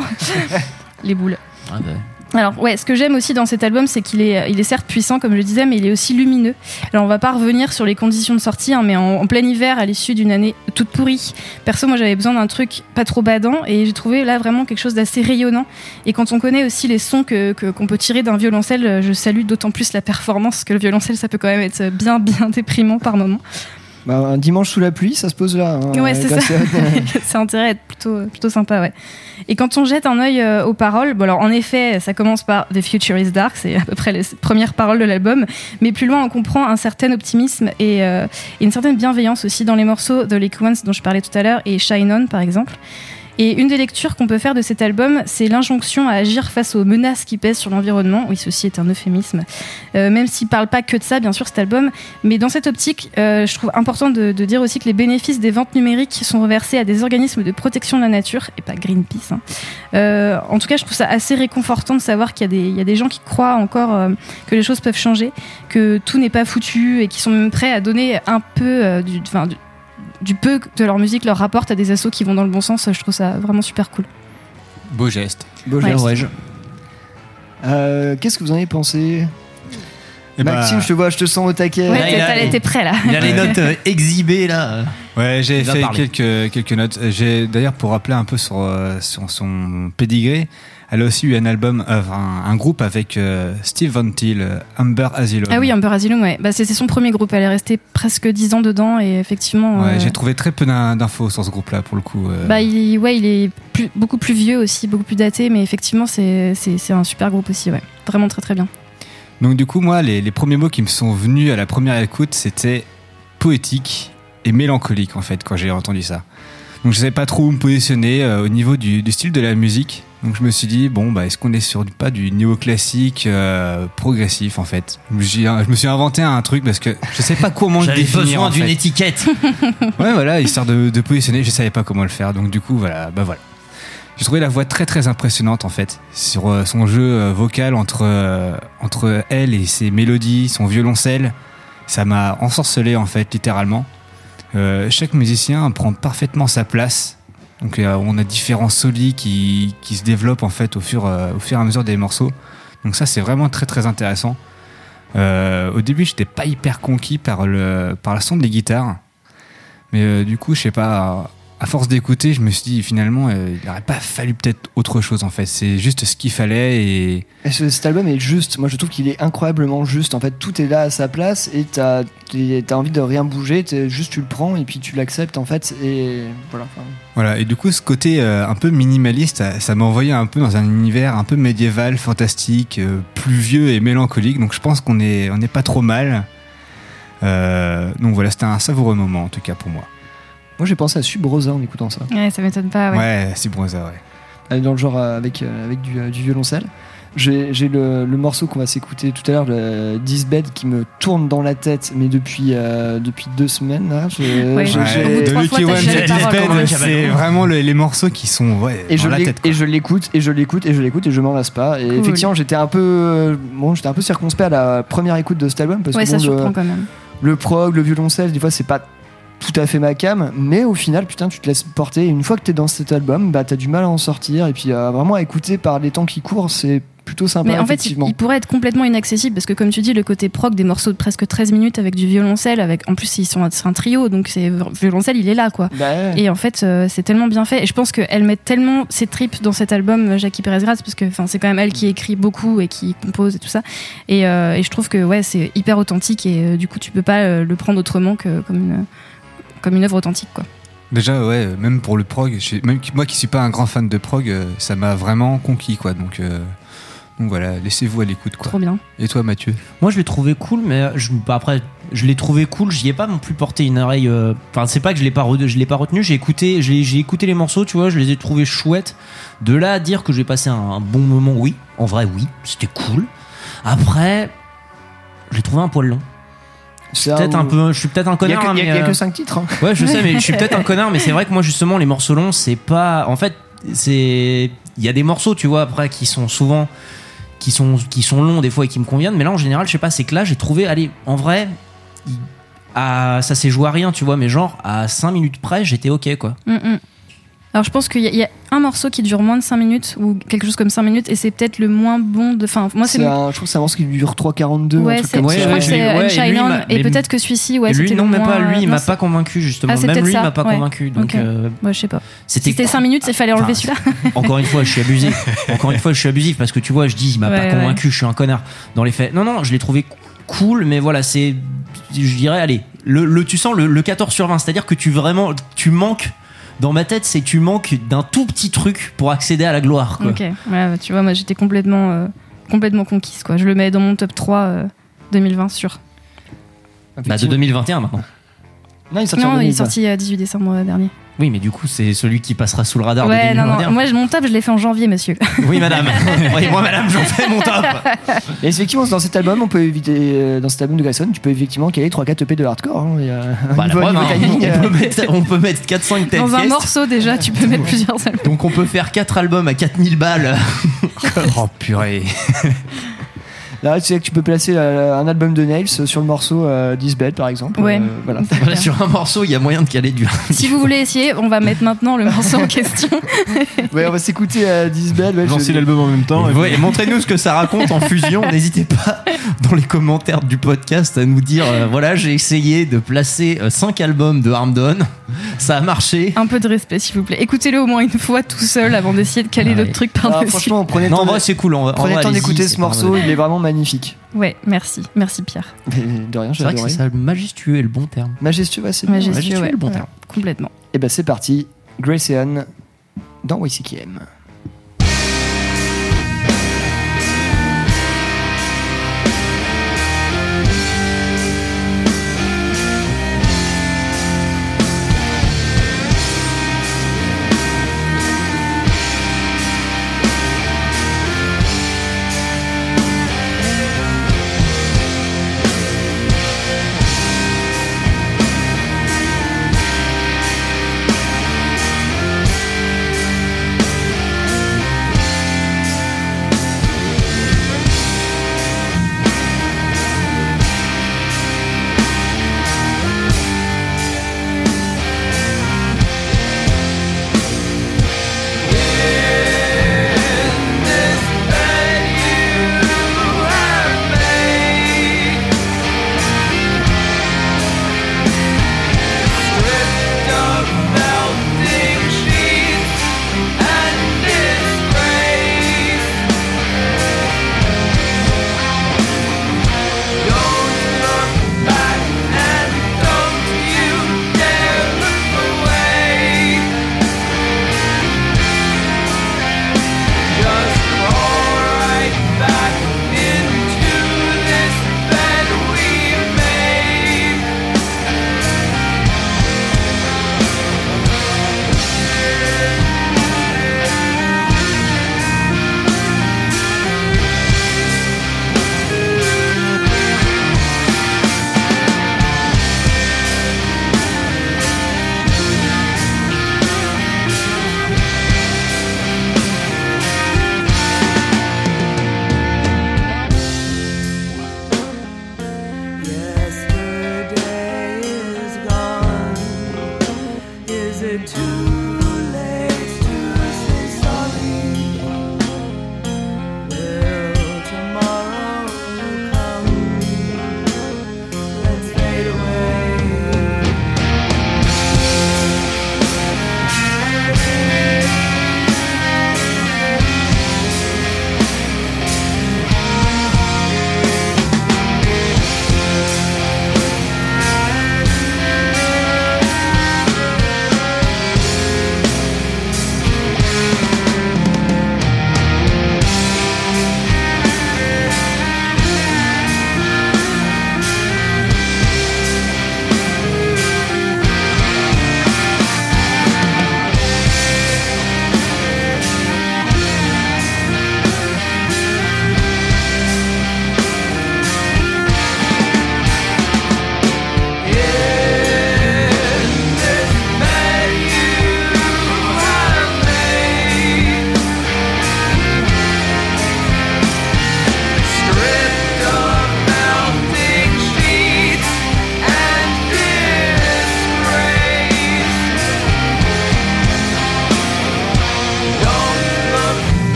*laughs* les boules. Ah, bah. Alors ouais, ce que j'aime aussi dans cet album, c'est qu'il est, il est certes puissant comme je le disais, mais il est aussi lumineux. Alors on va pas revenir sur les conditions de sortie, hein, mais en, plein hiver, à l'issue d'une année toute pourrie. Perso, moi j'avais besoin d'un truc pas trop badant, et j'ai trouvé là vraiment quelque chose d'assez rayonnant. Et quand on connaît aussi les sons que qu'on peut tirer d'un violoncelle, je salue d'autant plus la performance que le violoncelle, ça peut quand même être bien bien déprimant par moment. Bah, un dimanche sous la pluie, ça se pose là. hein, Ouais, c'est ça. *laughs* C'est intérêt à être plutôt, plutôt sympa, ouais. Et quand on jette un œil euh, aux paroles, bon alors en effet, ça commence par The Future is Dark, c'est à peu près les premières paroles de l'album, mais plus loin, on comprend un certain optimisme et, euh, et une certaine bienveillance aussi dans les morceaux de Lake Ones dont je parlais tout à l'heure et Shine On par exemple. Et une des lectures qu'on peut faire de cet album, c'est l'injonction à agir face aux menaces qui pèsent sur l'environnement. Oui, ceci est un euphémisme. Euh, même s'il parle pas que de ça, bien sûr, cet album. Mais dans cette optique, euh, je trouve important de, de dire aussi que les bénéfices des ventes numériques sont reversés à des organismes de protection de la nature, et pas Greenpeace. hein. Euh, en tout cas, je trouve ça assez réconfortant de savoir qu'il y, a des- il y a des gens qui croient encore euh, que les choses peuvent changer, que tout n'est pas foutu, et qui sont même prêts à donner un peu euh, du, du, du peu que leur musique leur rapporte à des assos qui vont dans le bon sens. Je trouve ça vraiment super cool. Beau geste. Beau geste. Ouais, Euh, Qu'est-ce que vous en avez pensé Eh ben, Maxime, je te vois, je te sens au taquet. Ouais, t'es prêt là. Il a les notes euh, exhibées là. Ouais, j'ai fait parler. quelques, quelques notes. J'ai d'ailleurs pour rappeler un peu sur, euh, sur son pédigré. Elle a aussi eu un album, euh, un, un groupe avec euh, Steve Van Til, euh, Amber Asylum. Ah oui, Amber Asylum, ouais. Bah, c'était son premier groupe. Elle est restée presque 10 ans dedans et effectivement. Ouais, euh, J'ai trouvé très peu d'in- d'infos sur ce groupe-là pour le coup. Bah, il, ouais, il est plus- beaucoup plus vieux aussi, beaucoup plus daté, mais effectivement, c'est un super groupe aussi, ouais. Vraiment très très bien. Donc du coup, moi, les, les premiers mots qui me sont venus à la première écoute, c'était poétique et mélancolique en fait quand j'ai entendu ça. Donc je savais pas trop où me positionner euh, au niveau du, du style de la musique. Donc je me suis dit bon bah est-ce qu'on est sur du, pas du néoclassique euh, progressif en fait? Je me suis inventé un truc parce que je sais pas comment le J'avais définir. besoin d'une étiquette. *laughs* Ouais, voilà, histoire de, de positionner, je savais pas comment le faire. Donc du coup, voilà, bah voilà. J'ai trouvé la voix très très impressionnante en fait sur euh, son jeu euh, vocal entre euh, entre elle et ses mélodies, son violoncelle. Ça m'a ensorcelé en fait littéralement. Chaque musicien prend parfaitement sa place. Donc euh, on a différents solis qui, qui se développent en fait au fur, euh, au fur et à mesure des morceaux. Donc ça c'est vraiment très très intéressant. Euh, au début j'étais pas hyper conquis par le, par le son des guitares. Mais euh, du coup, je sais pas, à, force d'écouter, je me suis dit finalement, euh, il n'aurait pas fallu peut-être autre chose en fait. C'est juste ce qu'il fallait et. Et ce- cet album est juste, moi je trouve qu'il est incroyablement juste. En fait, tout est là à sa place et t'as t'as envie de rien bouger, juste tu le prends et puis tu l'acceptes en fait. Et voilà. Enfin, Voilà, et du coup, ce côté euh, un peu minimaliste, ça- ça m'a envoyé un peu dans un univers un peu médiéval, fantastique, euh, pluvieux et mélancolique. Donc je pense qu'on est, on n'est pas trop mal. Euh, donc voilà, c'était un savoureux moment en tout cas pour moi. Moi j'ai pensé à Subrosa en écoutant ça. Ouais, ça m'étonne pas, ouais. Ouais, ça, ouais. Dans le genre euh, avec, euh, avec du, euh, du violoncelle. J'ai j'ai le, le morceau qu'on va s'écouter tout à l'heure, le Disbed, qui me tourne dans la tête, mais depuis, euh, depuis deux semaines. Là, je- Ouais, je- ouais, j'ai- au bout de Lucky One, géré les Dead paroles, Bed, quand même. c'est vraiment le- les morceaux qui sont ouais, et dans je la tête. quoi. et je l'écoute et je l'écoute et je l'écoute et je m'en lasse pas et Cool. effectivement j'étais un peu bon j'étais un peu circonspect à la première écoute de cet album parce Ouais, que ça bon, surprend le, quand même. le prog le violoncelle des fois c'est pas tout à fait ma cam mais au final putain tu te laisses porter et une fois que t'es dans cet album bah t'as du mal à en sortir et puis euh, vraiment à écouter par les temps qui courent c'est plutôt sympa Mais en fait, il, pourrait être complètement inaccessible parce que, comme tu dis, le côté prog des morceaux de presque 13 minutes avec du violoncelle, avec en plus, ils sont c'est un trio, donc c'est violoncelle, il est là, quoi. Bah ouais. Et en fait, euh, c'est tellement bien fait. Et je pense qu'elle met tellement ses tripes dans cet album, euh, Jackie Perez Graz, parce que c'est quand même elle qui écrit beaucoup et qui compose et tout ça. Et, euh, et je trouve que ouais, c'est hyper authentique et euh, du coup, tu peux pas le prendre autrement que comme une, comme une œuvre authentique, quoi. Déjà, ouais, même pour le prog, je- même qui- moi qui suis pas un grand fan de prog, euh, ça m'a vraiment conquis, quoi. Donc, euh, donc voilà, laissez-vous à l'écoute, quoi. Trop bien. Et toi, Mathieu? Moi, je l'ai trouvé cool, mais je, bah, après, je l'ai trouvé cool. J'y ai pas non plus porté une oreille. euh, Enfin, c'est pas que je l'ai pas, re- je l'ai pas retenu. J'ai écouté, j'ai j'ai écouté les morceaux, tu vois, je les ai trouvés chouettes. De là à dire que j'ai passé un, un bon moment, oui. En vrai, oui, c'était cool. Après, je l'ai trouvé un poil long. Un peu, je suis peut-être un a connard. il y a- mais, il y a euh, que 5 titres hein. Ouais, je sais, mais je suis peut-être un *laughs* connard, mais c'est vrai que moi, justement, les morceaux longs, c'est pas. En fait, c'est. Il y a des morceaux, tu vois, après, qui sont souvent. Qui sont, qui sont longs des fois et qui me conviennent, mais là, en général, je sais pas, c'est que là, j'ai trouvé. Allez, en vrai, à, ça s'est joué à rien, tu vois, mais genre, à 5 minutes près, j'étais ok, quoi. Mm, mm. Alors je pense qu'il y, a- il y a un morceau qui dure moins de 5 minutes ou quelque chose comme 5 minutes et c'est peut-être le moins bon de. Enfin, moi c'est je trouve que c'est un morceau qui dure 3,42 un Ouais, c'est- comme je crois que c'est ouais, et peut-être que celui-ci, ouais, lui, c'était non, même pas. Lui, il m'a pas convaincu, justement. Ah, même lui, il m'a pas ouais. convaincu. Donc, euh, Ouais, je sais pas. c'était Si c'était 5 minutes, il fallait enlever celui-là. *laughs* Encore une fois, je suis abusé. *laughs* Encore une fois, je suis abusif parce que tu vois, je dis, il m'a Ouais, pas ouais. convaincu, je suis un connard. Dans les faits, non, non, je l'ai trouvé cool, mais voilà, c'est, je dirais, allez, le, le- tu sens le, le 14 sur 20, c'est-à-dire que tu vraiment, tu manques. Dans ma tête, c'est que tu manques d'un tout petit truc pour accéder à la gloire. Quoi. Ok, ouais, tu vois, moi j'étais complètement, euh, complètement conquise. Quoi. Je le mets dans mon top 3 euh, 2020 sûr. Bah, de 2021 maintenant. Non, il est sorti en Non, il est 2020. sorti euh, 18 décembre euh, dernier. Oui, mais du coup, c'est celui qui passera sous le radar ouais, de non, 2021. non. Moi, je- mon top, je l'ai fait en janvier, monsieur. *laughs* Oui, madame. *laughs* oui, moi, madame, j'en fais mon top. *laughs* Et effectivement, dans cet album, on peut éviter, euh, dans cet album de Grayson, tu peux effectivement caler 3-4 EP de hardcore. hein, Bah, on, euh, peut mettre, on peut mettre 4-5 têtes Dans un morceau, déjà, tu peux mettre plusieurs albums. Donc, on peut faire 4 albums à 4000 balles. Oh purée Là, tu sais que tu peux placer euh, un album de Nails sur le morceau euh, This Bed, par exemple. Ouais. Euh, voilà. *laughs* Voilà, sur un morceau, il y a moyen de caler du. *laughs* Si vous voulez essayer, on va mettre maintenant le morceau en question. *laughs* ouais, on va s'écouter euh, This Bed. Ouais, Lancer je- l'album en même temps. Et, ouais, montrez-nous ce que ça raconte en fusion. N'hésitez pas dans les commentaires du podcast à nous dire euh, voilà, j'ai essayé de placer 5 albums de Harmdon. Ça a marché. Un peu de respect, s'il vous plaît. Écoutez-le au moins une fois tout seul avant d'essayer de caler Ouais. d'autres trucs Ah, par-dessus. franchement, prenez le Non, en temps, c'est cool. en- en prenez le temps d'écouter ce morceau, il est vraiment magnifique. Ouais, merci. Merci Pierre. Mais de rien, j'ai C'est vrai que adoré. c'est ça, majestueux est le bon terme. Majestueux, ouais, c'est bien. Majestueux, Majestueux ouais. est le bon terme. Complètement. Et ben c'est parti, Grace et Anne dans YCKM.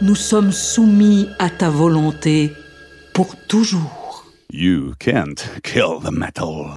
nous sommes soumis à ta volonté pour toujours. You can't kill the metal.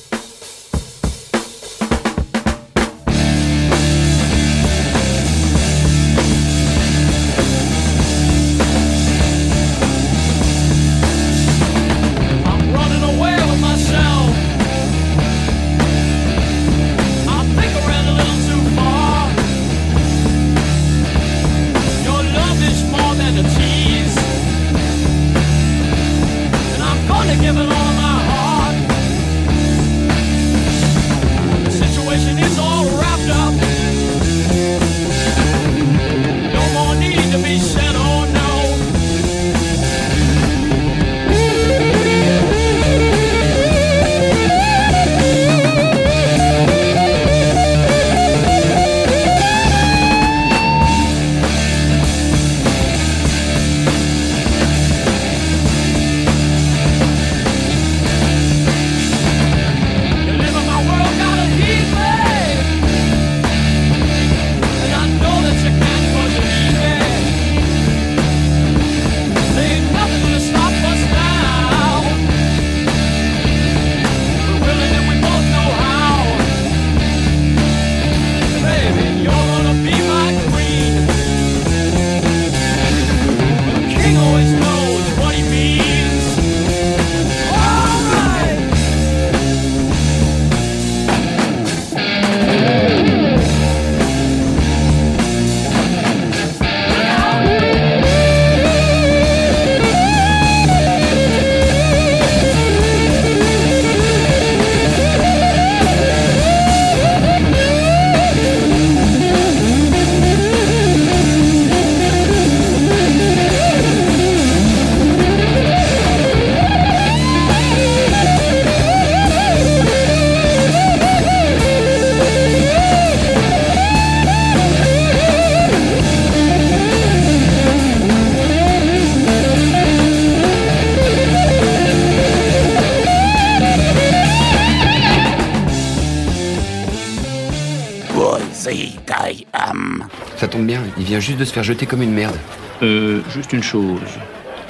Juste de se faire jeter comme une merde. Euh, juste une chose.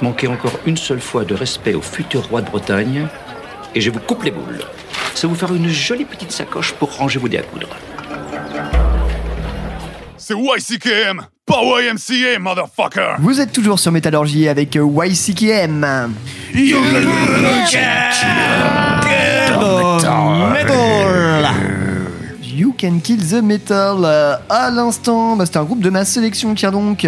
Manquez encore une seule fois de respect au futur roi de Bretagne, et je vous coupe les boules. Ça vous fera une jolie petite sacoche pour ranger vos dés à coudre. C'est YCKM, pas YMCA, motherfucker! Vous êtes toujours sur Métallurgie avec euh, YCKM. You Can Kill the Metal. Euh, à l'instant, bah, c'est un groupe de ma sélection, tiens donc.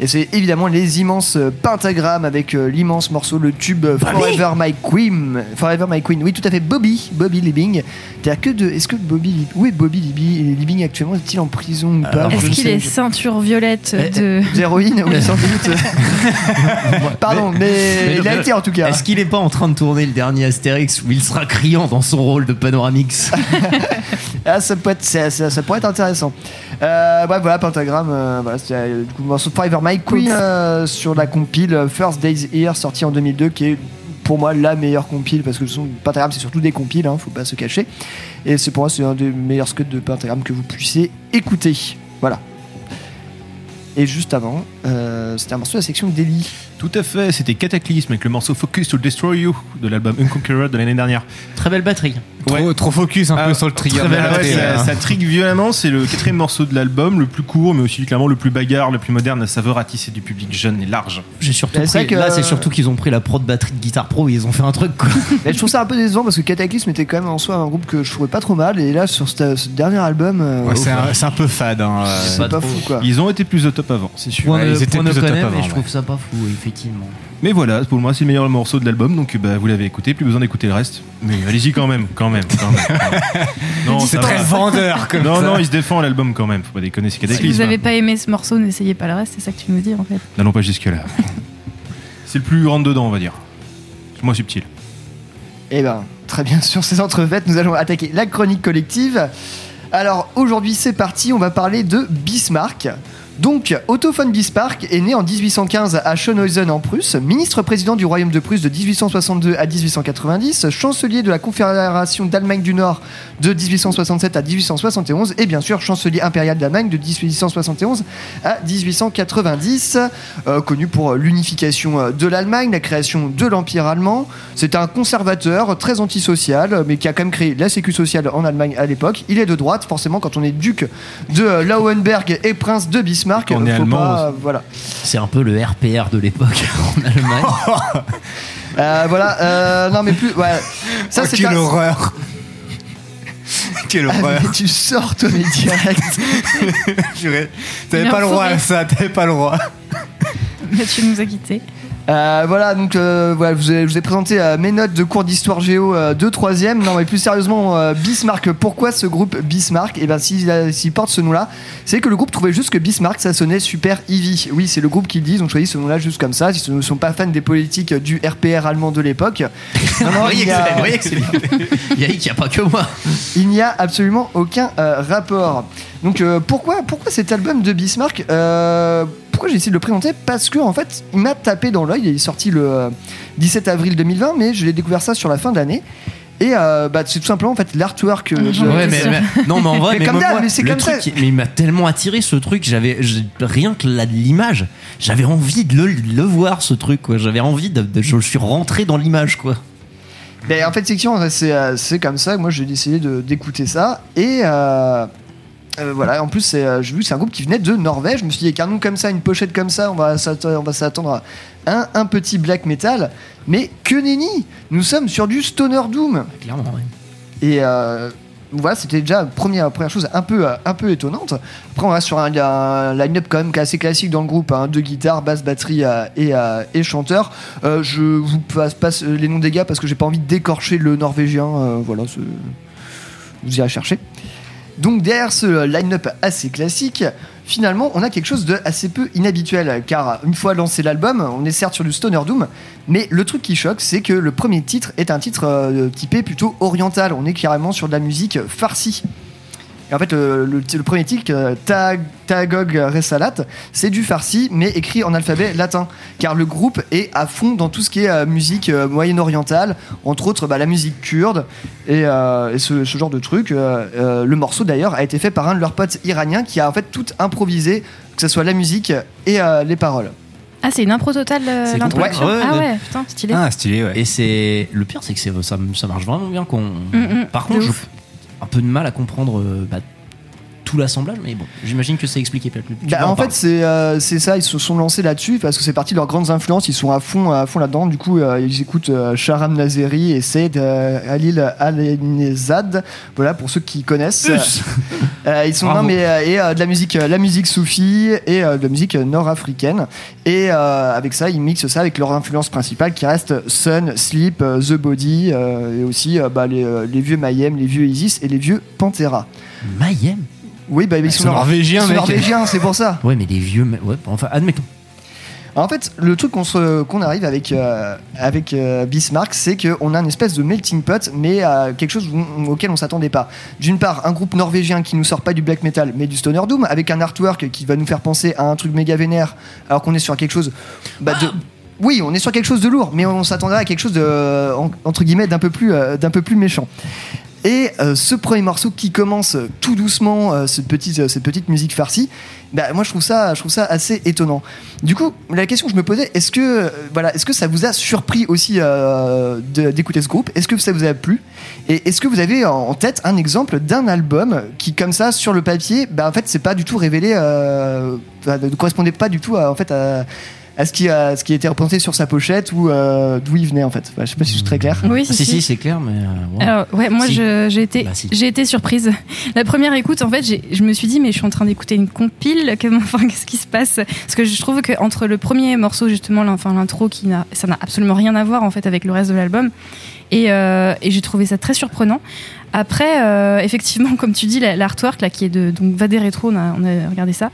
Et c'est évidemment les immenses pentagrammes avec euh, l'immense morceau, le tube euh, Forever My Queen. Forever My Queen, oui, tout à fait. Bobby, Bobby Liebing. T'as que de. Est-ce que Bobby. Où est Bobby Liebing, Liebing actuellement? Est-il en prison ou pas? Est-ce qu'il sais- est ceinture violette Eh, de. D'héroïne, oui, sans doute. *laughs* Pardon, mais, il a été en tout cas. Est-ce qu'il est pas en train de tourner le dernier Astérix où il sera criant dans son rôle de Panoramix? *laughs* Ah, ça, peut être, ça, ça- ça pourrait être intéressant. Euh, ouais, voilà, Pentagram. euh, voilà, euh, coup, le morceau Forever My Queen euh, sur la compile First Days Here, sortie en 2002, qui est pour moi la meilleure compile parce que le son Pentagram, c'est surtout des compiles, hein, faut pas se cacher. Et c'est pour moi, c'est un des meilleurs scuds de Pentagram que vous puissiez écouter. Voilà. Et juste avant, euh, c'était un morceau de la section Daily. Tout à fait, c'était Cataclysme avec le morceau Focus to Destroy You de l'album Unconqueror de l'année dernière. Très belle batterie. Trop, trop focus un peu Ah, sur le trigger. très belle, ouais, batterie, ça, ça trigue violemment. C'est le quatrième morceau de l'album, le plus court, mais aussi clairement le plus bagarre, le plus moderne, la saveur à tisser du public jeune et large. J'ai surtout pris- que- Là, c'est surtout qu'ils ont pris la prod batterie de Guitar Pro et ils ont fait un truc quoi. *laughs* Je trouve ça un peu décevant parce que Cataclysme était quand même en soi un groupe que je trouvais pas trop mal. Et là, sur ce, ce dernier album, euh, Ouais, c'est un, peu fade. Hein, euh. c'est pas, fou quoi. Ils ont été plus au top avant, c'est sûr. Ouais, ils étaient plus au top avant, mais je ouais. trouve ça pas fou, effectivement. Mais voilà, pour moi, c'est le meilleur morceau de l'album, donc bah, vous l'avez écouté, plus besoin d'écouter le reste. Mais allez-y quand même, quand même. Quand même, quand même. *laughs* non, C'est très va. vendeur comme Non, ça. non, il se défend l'album quand même, faut pas déconner, c'est Si vous avez pas aimé ce morceau, n'essayez pas le reste, c'est ça que tu nous dis en fait. N'allons pas jusque-là. *laughs* c'est le plus rentre dedans, on va dire. C'est moins subtil. Eh ben, très bien, sur ces entrefaites, nous allons attaquer la chronique collective. Alors aujourd'hui, c'est parti, on va parler de Bismarck. Donc, Otto von Bismarck est né en 1815 à Schönhausen en Prusse, ministre-président du Royaume de Prusse de 1862 à 1890, chancelier de la Confédération d'Allemagne du Nord de 1867 à 1871 et bien sûr chancelier impérial d'Allemagne de 1871 à 1890, euh, connu pour l'unification euh, de l'Allemagne, la création de l'Empire allemand. C'est un conservateur très antisocial, mais qui a quand même créé la sécu sociale en Allemagne à l'époque. Il est de droite, forcément, quand on est duc de euh, Lauenberg et prince de Bismarck. Quand on est faut allemand, pas, euh, voilà. C'est un peu le RPR de l'époque *laughs* en Allemagne. *laughs* Euh, voilà, euh, non mais plus. Ouais. Ça, Oh, c'est quelle un- horreur *laughs* Quelle Ah, horreur mais tu sors, toi, mais direct. T'avais est pas le droit à ça, t'avais pas le droit. *laughs* Mathieu nous a quittés. Euh, voilà, donc euh, voilà, je vous ai, je vous ai présenté euh, mes notes de cours d'histoire géo euh, de troisième. Non, mais plus sérieusement, euh, Bismarck. Pourquoi ce groupe Bismarck? Et s'il a- s'il porte ce nom-là, c'est que le groupe trouvait juste que Bismarck, ça sonnait super Ivy. Oui, c'est le groupe qui le dit. Ils ont choisi ce nom-là juste comme ça. Ils ne sont pas fans des politiques du RPR allemand de l'époque. *laughs* Non, non, Vous voyez il que y a- n'y a pas que moi. il n'y a absolument aucun euh, rapport. Donc euh, pourquoi, pourquoi cet album de Bismarck? Euh, Pourquoi j'ai essayé de le présenter Parce que en fait, il m'a tapé dans l'œil. Il est sorti le euh, 17 avril 2020, mais je l'ai découvert ça sur la fin d'année. Et euh, bah, c'est tout simplement en fait l'artwork. euh, Ouais, mais, mais- non, mais en vrai, *laughs* Mais comme moi, c'est comme ça. mais il m'a tellement attiré ce truc. J'avais rien que l'image, j'avais envie de le, de le voir ce truc. quoi. J'avais envie de, de- je suis rentré dans l'image quoi. Ben, en fait, c'est euh, c'est comme ça moi j'ai décidé d'écouter ça. Et euh, euh, voilà, en plus, c'est, euh, j'ai vu que c'est un groupe qui venait de Norvège. Je me suis dit, avec un nom comme ça, une pochette comme ça, on va s'attendre, on va s'attendre à un, un petit black metal. Mais que nenni Nous sommes sur du Stoner Doom. Clairement. ouais. Et euh, voilà, c'était déjà première, première chose un peu, un peu étonnante. Après, on reste sur un, un line-up quand même assez classique dans le groupe hein, deux guitares, basse, batterie euh, et, euh, et chanteur. Euh, je vous passe, passe les noms des gars parce que j'ai pas envie d'écorcher le norvégien. voilà, c'est- vous irez chercher. Donc derrière ce line-up assez classique, finalement on a quelque chose de assez peu inhabituel car une fois lancé l'album, on est certes sur du stoner doom, mais le truc qui choque c'est que le premier titre est un titre euh, typé plutôt oriental, on est carrément sur de la musique farcie. Et en fait, le, le- le premier titre, euh, Ta- Tagog Resalat, c'est du farsi, mais écrit en alphabet latin. Car le groupe est à fond dans tout ce qui est euh, musique euh, moyen-orientale, entre autres bah, la musique kurde et, euh, et ce, ce genre de. Euh, euh, le morceau d'ailleurs a été fait par un de leurs potes iraniens qui a en fait tout improvisé, que ce soit la musique et euh, les paroles. Ah, c'est une impro totale euh, C'est l'introduction. complet. Ouais, ah ouais. ouais, putain, stylé. Ah, stylé, ouais. Et c'est le pire, c'est que ça, ça marche vraiment bien. Qu'on... mm, Par contre, ouf. Un peu de mal à comprendre euh, bah, tout l'assemblage, mais bon, j'imagine que c'est expliqué peut-être Bah, en parler. fait, c'est euh, c'est ça, ils se sont lancés là-dessus parce que c'est partie de leurs grandes influences. Ils sont à fond, à fond là-dedans. Du coup, euh, ils écoutent euh, Sharam Nazeri et Said euh, Alil Al-Nezad. Voilà, pour ceux qui connaissent. *laughs* Ils sont non, mais et de la musique, la musique soufie et de la musique nord-africaine. Et avec ça, ils mixent ça avec leur influence principale qui reste Sun, Sleep, The Body et aussi bah, les, les vieux Mayhem, les vieux Isis et les vieux Pantera. Mayhem? Oui, bah, ils, sont norvégiens, mec. c'est pour ça. Ouais, mais les vieux. mais- Ouais, enfin, admettons. En fait, le truc qu'on se- qu'on arrive avec, euh, avec euh, Bismarck, c'est qu'on a une espèce de melting pot, mais euh, quelque chose où- auquel on s'attendait pas. D'une part, un groupe norvégien qui nous sort pas du black metal, mais du stoner doom, avec un artwork qui va nous faire penser à un truc méga vénère, alors qu'on est sur quelque chose bah, de. Oui, on est sur quelque chose de lourd, mais on s'attendrait à quelque chose de, en- entre guillemets, d'un peu plus, euh, d'un peu plus méchant. Et euh, ce premier morceau qui commence euh, tout doucement, euh, cette, petite, cette petite musique farcie, bah, moi je trouve, ça, je trouve ça assez étonnant. Du coup, la question que je me posais, est-ce que, voilà, est-ce que ça vous a surpris aussi d'écouter ce groupe? Est-ce que ça vous a plu? Et est-ce que vous avez en- tête un exemple d'un album qui, comme ça, sur le papier, bah, en fait, c'est pas du tout révélé, ne correspondait pas du tout en fait, à, à ce qui, a, ce qui était représenté sur sa pochette ou euh, d'où il venait en fait. Enfin, je sais pas si je suis très clair. Oui, Ah, si, si, c'est clair, mais. euh. Alors ouais, moi Si. j'ai été, Bah, si. j'ai été surprise. La première écoute, en fait, je me suis dit mais je suis en train d'écouter une compile. *laughs* Enfin, qu'est-ce qui se passe? Parce que je trouve que entre le premier morceau justement, enfin l'intro, qui n'a, ça n'a absolument rien à voir en fait avec le reste de l'album, et, euh, et j'ai trouvé ça très surprenant. Après, euh, effectivement, *laughs* comme tu dis, la- l'artwork là qui est de donc Vadé Rétro, on a, on a regardé ça.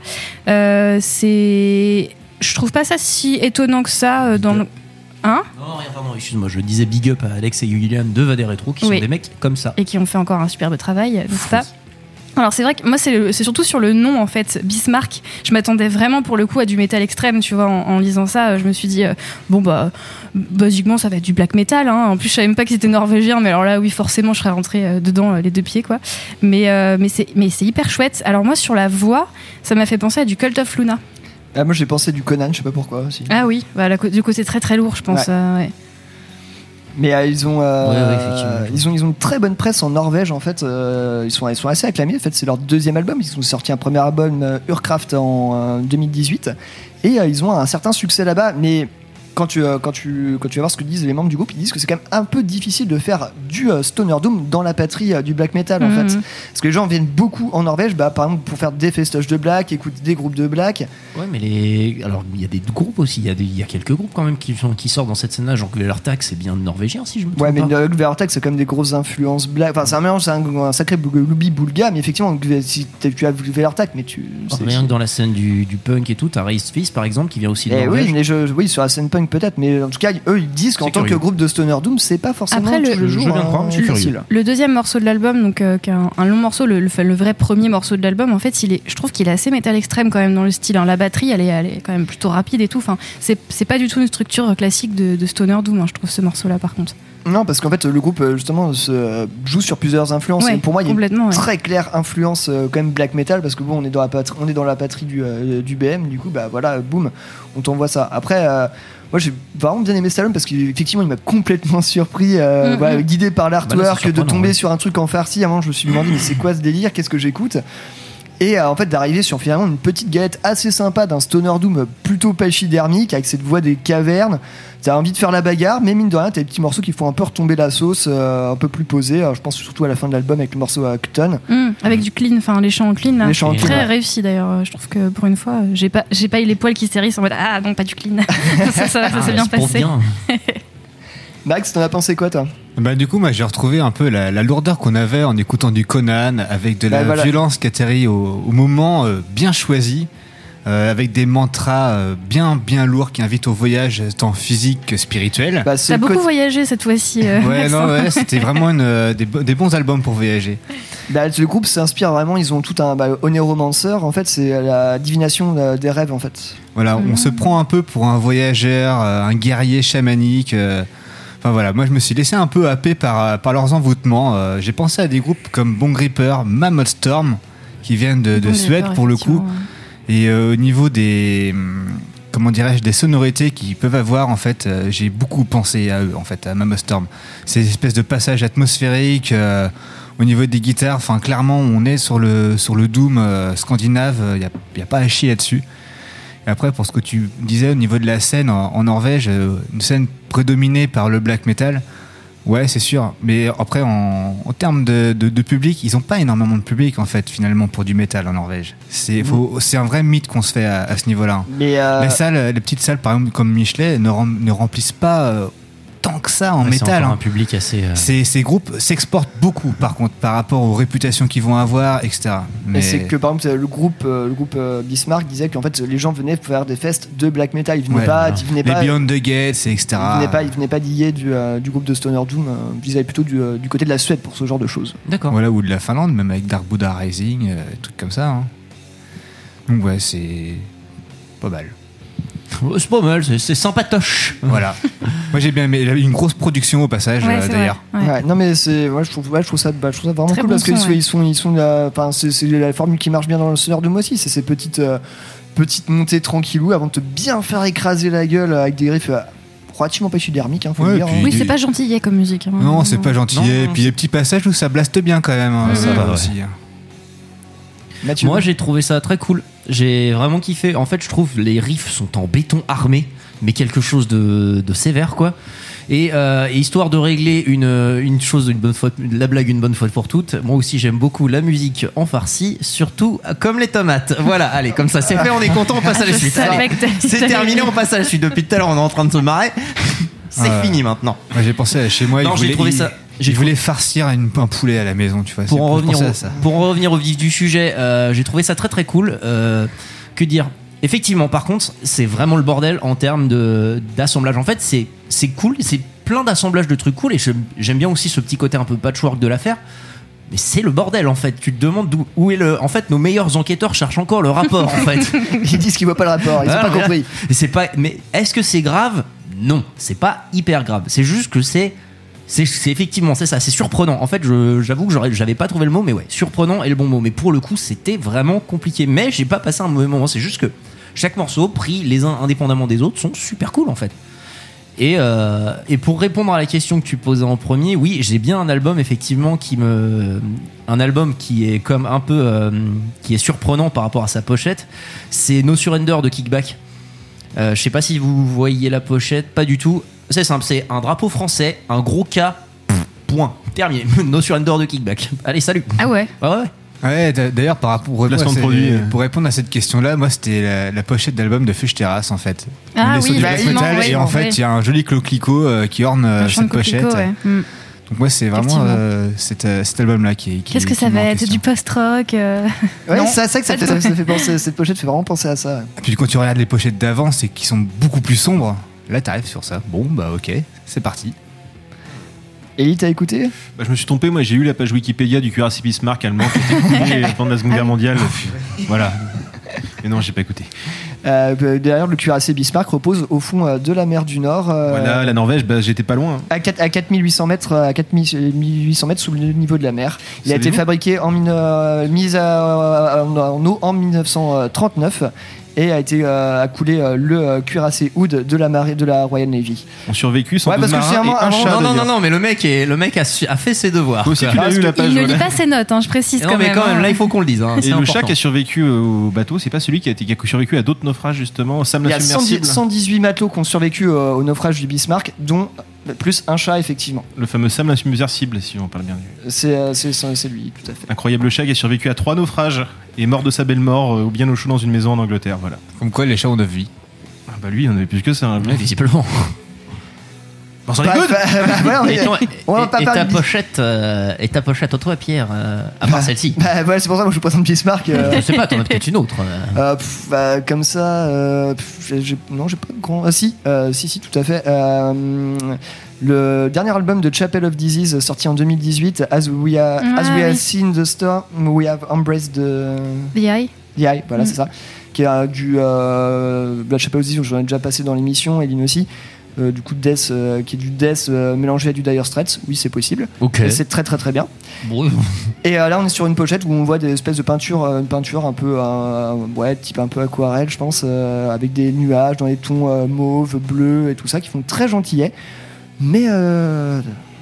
Euh, c'est, je trouve pas ça si étonnant que ça euh, dans le. Hein? Non, rien, pardon, excuse-moi, je disais big up à Alex et Julian de Vader Retro qui Oui. sont des mecs comme ça. et qui ont fait encore un superbe travail, n'est-ce pas? Alors c'est vrai que moi c'est surtout sur le nom en fait Bismarck je m'attendais vraiment pour le coup à du métal extrême tu vois en, en lisant ça je me suis dit euh, bon bah basiquement ça va être du black metal hein. en plus je savais même pas que c'était norvégien mais alors là oui forcément je serais rentrée euh, dedans euh, les deux pieds quoi mais mais c'est mais c'est hyper chouette alors moi sur la voix ça m'a fait penser à du Cult of Luna Ah, moi j'ai pensé du Conan, je sais pas pourquoi aussi. ah oui bah, la du côté très très lourd je pense Ouais. euh, ouais. Mais euh, ils ont, euh, Ouais, ouais, effectivement. ils ont, ils ont une très bonne presse en Norvège en fait. euh, ils sont, ils sont assez acclamés. En fait, c'est leur deuxième album. Ils ont sorti un premier album Urkraft en euh, 2018 et euh, ils ont un certain succès là-bas. Mais quand tu, euh, quand tu, quand tu vas voir ce que disent les membres du groupe, ils disent que c'est quand même un peu difficile de faire du euh, stoner doom dans la patrie euh, du black metal en Mhm. fait. Parce que les gens viennent beaucoup en Norvège, bah, par exemple pour faire des festoches de black, écouter des groupes de black. Ouais, mais les. Alors, il y a des groupes aussi, il y, a des- il y a quelques groupes quand même qui, sont, qui sortent dans cette scène-là. Genre tag, c'est bien norvégien, si je me trompe Ouais, mais Vertex, c'est quand même des grosses influences black. Enfin, c'est un mélange, c'est un, un sacré loubi boulga, mais effectivement, si tu as vu Vertex, mais tu. Oh, c'est- rien que dans la scène du, du punk et tout, t'as Raised Fist par exemple qui vient aussi de Eh Norvège. oui, mais je, oui, sur la scène punk peut-être, mais en tout cas, eux, ils disent qu'en tant que groupe de Stoner Doom, c'est pas forcément Après, le- tous les Je bien croire, mais je suis curieux. facile. Le deuxième morceau de l'album, donc euh, qui est un, un long morceau, le, le- le vrai premier morceau de l'album, en fait, il est, je trouve qu'il est assez métal extrême quand même dans le style. hein. La batterie, elle est, elle est quand même plutôt rapide et tout. Enfin, c'est pas du tout une structure classique de, de stoner doom. hein, je trouve ce morceau-là, par contre. Non, parce qu'en fait, le groupe, euh, justement, se, euh, joue sur plusieurs influences. Ouais, et pour moi, il y a une ouais. très claire influence quand même black metal, parce que bon, on est dans la patrie, on est dans la patrie du, euh, du BM, du coup, bah voilà, boum, on t'envoie ça. Après, euh, moi, j'ai vraiment bien aimé album parce qu'effectivement, il m'a complètement surpris, euh, Mhm. voilà, guidé par Bah l'artwork, de tomber ouais. sur un truc en farci. Avant, je me suis demandé, mais c'est quoi ce délire? Qu'est-ce que j'écoute? Et euh, en fait d'arriver sur finalement une petite galette assez sympa d'un stoner doom plutôt pachydermique avec cette voix des cavernes t'as envie de faire la bagarre mais mine de rien t'as des petits morceaux qui font un peu retomber la sauce euh, un peu plus posés Alors, je pense surtout à la fin de l'album avec le morceau à Cton Hum, avec du clean, enfin les chants en clean, là. Les chants en très ouais. réussi d'ailleurs. euh, Je trouve que pour une fois, euh, j'ai pas, j'ai pas eu les poils qui s'hérissent en mode ah non pas du clean. *laughs* ça, ça, ça Ah, s'est bien passé. bien. *laughs* Max t'en as pensé quoi toi Bah du coup, moi j'ai retrouvé un peu la, la lourdeur qu'on avait en écoutant du Conan avec de la Bah, voilà. violence qui atterrit au, au moment euh, bien choisi. euh, avec des mantras euh, bien bien lourds qui invitent au voyage tant physique que spirituel. Bah, T'as beaucoup voyagé cette fois-ci. euh, Ouais, non, ouais, c'était vraiment une, euh, des, bo- des bons albums pour voyager. Bah, le groupe s'inspire vraiment, ils ont tout un bah, Onéromancer, en fait c'est la divination euh, des rêves en fait. Voilà, on se prend un peu pour un voyageur, euh, un guerrier chamanique. Enfin voilà, moi je me suis laissé un peu happer par, euh, par leurs envoûtements. Euh, J'ai pensé à des groupes comme Bon Gripper, Mammoth Storm, qui viennent de, de Bon Suède pour le coup. Et euh, au niveau des, comment dirais-je, des sonorités qu'ils peuvent avoir, en fait, euh, j'ai beaucoup pensé à eux, en fait, à Mammoth Storm. Ces espèces de passages atmosphériques. au niveau des guitares, enfin clairement, on est sur le sur le doom scandinave. Il n'y a, y a pas à chier là-dessus. Et après, pour ce que tu disais au niveau de la scène en, en Norvège, une scène prédominée par le black metal. Ouais, c'est sûr. Mais après, en, en termes de, de- de public, ils n'ont pas énormément de public, en fait, finalement, pour du métal en Norvège. C'est c'est un vrai mythe qu'on se fait à, à ce niveau-là. Mais euh, Les salles, les petites salles, par exemple, comme Michelet, ne, rem- ne remplissent pas euh, tant que ça en Ouais, c'est métal. encore hein. un public assez. euh, Ces, ces groupes s'exportent beaucoup, par contre, par rapport aux réputations qu'ils vont avoir, etc. Et c'est que par exemple le groupe, euh, le groupe euh, Bismarck disait qu'en fait les gens venaient faire des fests de black metal, ils venaient Ouais, pas, voilà. ils venaient les pas, Beyond the Gates, etc. ils venaient pas, ils venaient pas d'y du, euh, du groupe de Stoner Doom, euh, ils allaient plutôt du, euh, du côté de la Suède pour ce genre de choses. D'accord. Voilà, ou de la Finlande, même avec Dark Buddha Rising, euh, des trucs comme ça. hein. Donc ouais, c'est pas mal. C'est pas mal, c'est- sympatoche. Voilà. *laughs* Moi j'ai bien aimé. Il a eu une grosse production au passage, Ouais, euh, c'est d'ailleurs. Ouais, non mais c'est, ouais, je trouve, ouais, je trouve ça, bah, je trouve ça vraiment Très cool bon parce qu'ils son, sont, ouais. ils sont, ils sont, là- enfin c'est, c'est la formule qui marche bien dans le Stoner Doom aussi, c'est ces petites, euh, petites montées tranquillou avant de te bien faire écraser la gueule avec des griffes euh, relativement pachydermiques, hein, faut le Ouais, dire. puis hein. Oui, c'est pas gentillet comme musique. hein. Non, c'est pas gentil. Et puis les petits passages où ça blaste bien quand même. hein, Ouais, ça va aussi. hein. Mathieu. Moi j'ai trouvé ça très cool. J'ai vraiment kiffé. En fait, je trouve les riffs sont en béton armé, mais quelque chose de, de sévère quoi. Et, euh, et histoire de régler une, une chose, une bonne fois, la blague une bonne fois pour toutes, moi aussi j'aime beaucoup la musique en farci, surtout comme les tomates. Voilà, *laughs* allez, comme ça c'est fait, on est content, on passe à la suite. Allez, C'est terminé, on passe à la suite. Depuis tout à l'heure, on est en train de se marrer. C'est fini maintenant. Moi j'ai pensé à chez moi. Non, il j'ai voulait- trouvé ça- J'ai voulu farcir une- un poulet à la maison, tu vois. pour en revenir au, ça. pour en revenir au vif du sujet, euh, j'ai trouvé ça très très cool. Euh, que dire? Effectivement, par contre, c'est vraiment le bordel en termes d'assemblage. En fait, c'est cool, c'est plein d'assemblages de trucs cool et j'aime bien aussi ce petit côté un peu patchwork de l'affaire. Mais c'est le bordel en fait. Tu te demandes d'où où est le. En fait, nos meilleurs enquêteurs cherchent encore le rapport en fait. *laughs* Ils disent qu'ils voient pas le rapport, ils ont Ah, pas compris. C'est pas. Mais est-ce que c'est grave? Non, c'est pas hyper grave. C'est juste que c'est. C'est effectivement, c'est ça, c'est surprenant. En fait, j'avoue que j'avais pas trouvé le mot, mais ouais, surprenant est le bon mot. Mais pour le coup, c'était vraiment compliqué. Mais j'ai pas passé un mauvais moment. C'est juste que chaque morceau, pris les uns indépendamment des autres, sont super cool en fait. Et, euh, et pour répondre à la question que tu posais en premier, oui, j'ai bien un album effectivement qui me, un album qui est comme un peu, euh, qui est surprenant par rapport à sa pochette. C'est No Surrender de Kickback. Euh, je sais pas si vous voyez la pochette, pas du tout. C'est simple, c'est un drapeau français, un gros K, point, terminé. *laughs* No Surrender de Kickback. Allez, salut. Ah ouais. Ah ouais. Ouais, d'a- d'ailleurs, par rapport pour, Placement de c'est- produit, euh. pour répondre à cette question-là, moi c'était la, la pochette d'album de Fuge Terrasse en fait. Ah oui, du bah, oui, et en fait il y a un joli cloquelicot euh, qui orne euh, cette pochette. coquelicot, ouais. Mm. Donc moi c'est vraiment euh, cet, euh, cet album-là qui, qui Qu'est-ce que qui ça va être? Du post-rock euh, Ouais, non. c'est ça que ça fait, ça penser, cette pochette fait vraiment penser à ça. Et puis quand tu regardes les pochettes d'avant, c'est qu'ils sont beaucoup plus sombres. Là t'arrives sur ça. Bon bah ok, c'est parti. Ellie, t'as écouté Bah, je me suis trompé, moi j'ai eu la page Wikipédia du cuirassé Bismarck allemand qui était coulé pendant *laughs* la Seconde Guerre mondiale. Voilà. Mais non, j'ai pas écouté. Euh, bah, Derrière le cuirassé Bismarck repose au fond euh, de la mer du Nord. euh, Voilà, la Norvège, bah, j'étais pas loin. À, 4 à 4800 mètres, à 4800 mètres sous le niveau de la mer. Il a été Savez-vous? fabriqué en mine- euh, mis à- en, en eau en 1939 et a été euh, a coulé euh, le euh, cuirassé Hood de la marée de la Royal Navy. On survécu sans Ouais, parce que c'est marins vraiment et un un chat. Non, non, non, non, mais le mec, est, le mec a, su- a fait ses devoirs. Toi aussi, tu l'as Parce eu la que page. Il ne lit pas ses notes, hein, je précise Non, quand mais même. quand même, hein. là, il faut qu'on le dise. hein, Et c'est le important. chat qui a survécu au bateau, c'est pas celui qui a, été, qui a survécu à d'autres naufrages justement. Sam Il y a 110 submersible, 118 matelots qui ont survécu euh, au naufrage du Bismarck, dont plus un chat effectivement. le fameux Sam la submersible, si on parle bien. du- C'est euh, c'est- c'est lui, tout à fait. Incroyable chat qui a survécu à trois naufrages et mort de sa belle mort euh, ou bien au chaud dans une maison en Angleterre. Voilà. Comme quoi les chats ont neuf vies. Ah bah lui, il en avait plus que ça. hein. Ouais, visiblement. Bah, bah, bah, ouais, on Et, est- ton- on va et- pas et ta parler de- pochette, euh, et ta pochette, toi, Pierre, euh, à part celle-ci. Bah, ouais, c'est pour ça que je vous présente Bismarck. euh. Je sais pas, t'en as peut-être une autre. euh. Euh, pff, bah, comme ça, euh, pff, j'ai- j'ai- non, j'ai pas de grand. Ah, si, euh, si, si, tout à fait. Euh, le dernier album de Chapel of Disease, sorti en 2018, As We, Are, Ah, As we have oui. seen the storm, we have embraced the, The Eye. the eye. Voilà, Mm. c'est ça. Qui est euh, du euh, Black Chapel of Disease, j'en ai déjà passé dans l'émission, Eline aussi. Euh, du coup, Death, euh, qui est du Death euh, mélangé à du Dire Straits. Oui, c'est possible. Et C'est très, très, très bien. Bon, *laughs* Et là, on est sur une pochette où on voit des espèces de peintures, une peinture un peu, ouais, type un peu aquarelle, je pense, avec des nuages dans les tons mauve, bleu et tout ça, qui font très gentillets. Mais euh,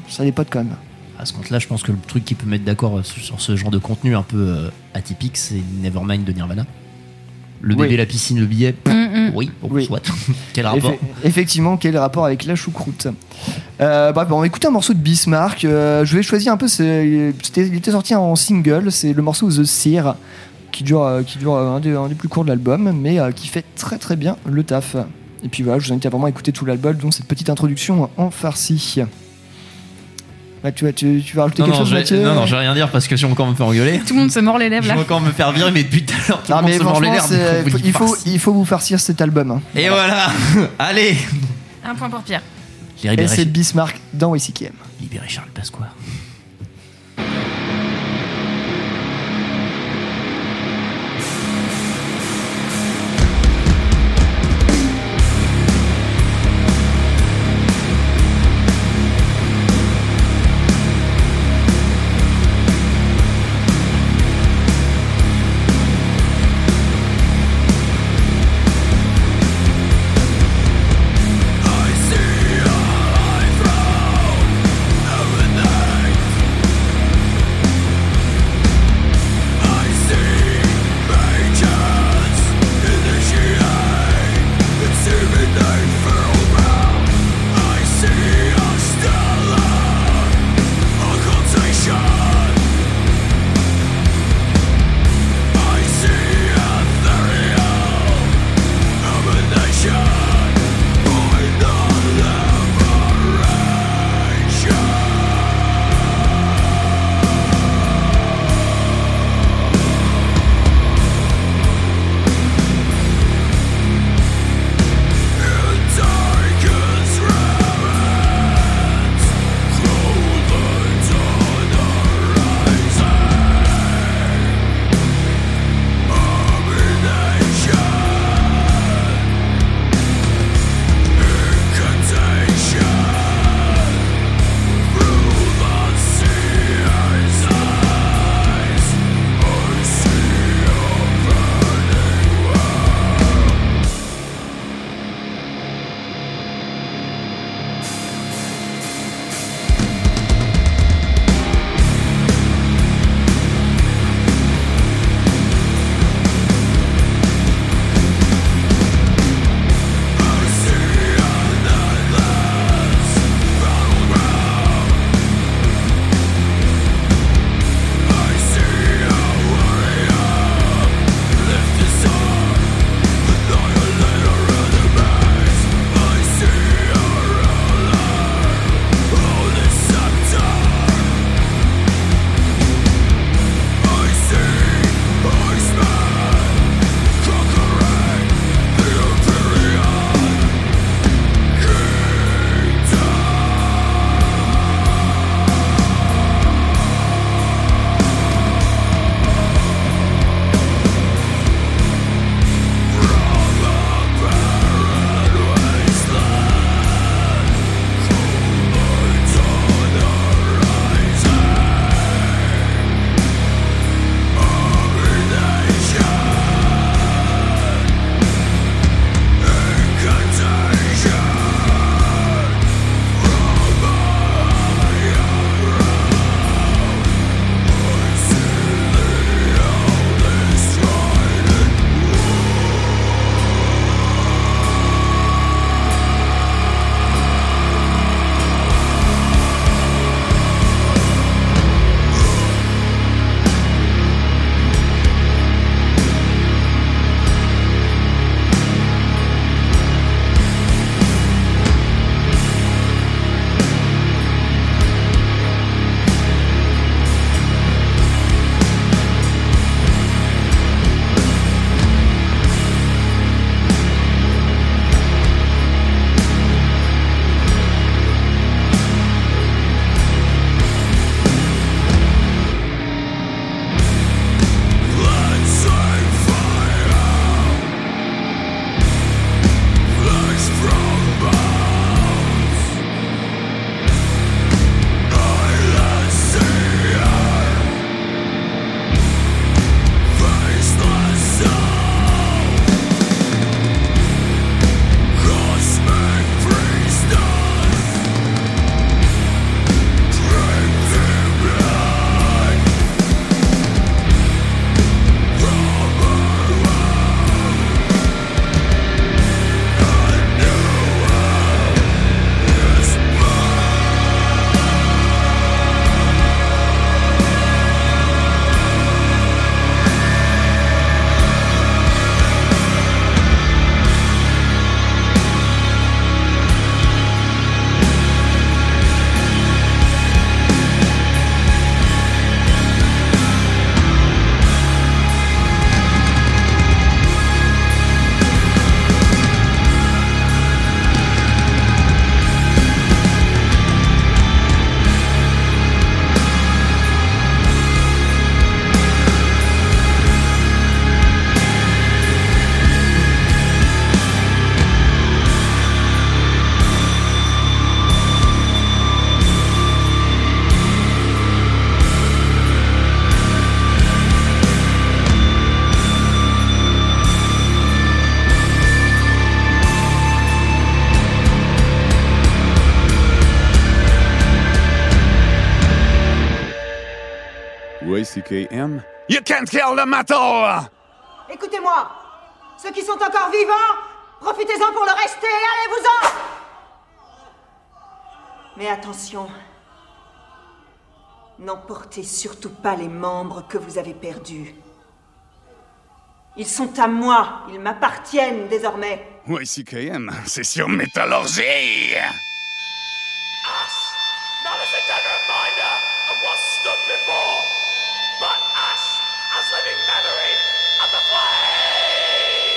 ça dépote quand même. À ce compte-là, je pense que le truc qui peut mettre d'accord sur ce genre de contenu un peu atypique, c'est Nevermind de Nirvana. Le Oui. bébé, la piscine, le billet. Mm, mm. Oui, bon, Oui. soit. *laughs* Quel rapport Effe- effectivement, quel rapport avec la choucroute? Euh, bref, bon, on va écouter un morceau de Bismarck. Euh, je vais choisir un peu. c'était- il était sorti en single. C'est le morceau The Seer qui dure, euh, qui dure un, des, un des plus courts de l'album, mais euh, qui fait très très bien le taf. Et puis voilà, je vous invite à vraiment écouter tout l'album, dont cette petite introduction en farci. Ouais, tu, vas- tu, tu vas rajouter non, quelque non, chose, je, Mathieu non, non, je vais rien dire parce que si on encore me fait engueuler, Tout le monde se mord les lèvres je là. vais encore me faire virer, mais depuis tout à l'heure, tout Non, le monde se mord les lèvres. il, faut, il faut vous farcir cet album. hein. Et voilà *laughs* Allez Un point pour Pierre. Et c'est Bismarck dans WCKM. libéré Charles Pasqua. You can't kill the metal! Écoutez-moi Ceux qui sont encore vivants, profitez-en pour le rester, allez-vous-en Mais attention, n'emportez surtout pas les membres que vous avez perdus. Ils sont à moi, ils m'appartiennent désormais. YCKM, c'est sur Métallurgie! Now is a dead reminder of what stood before, but ash as living memory of the flames.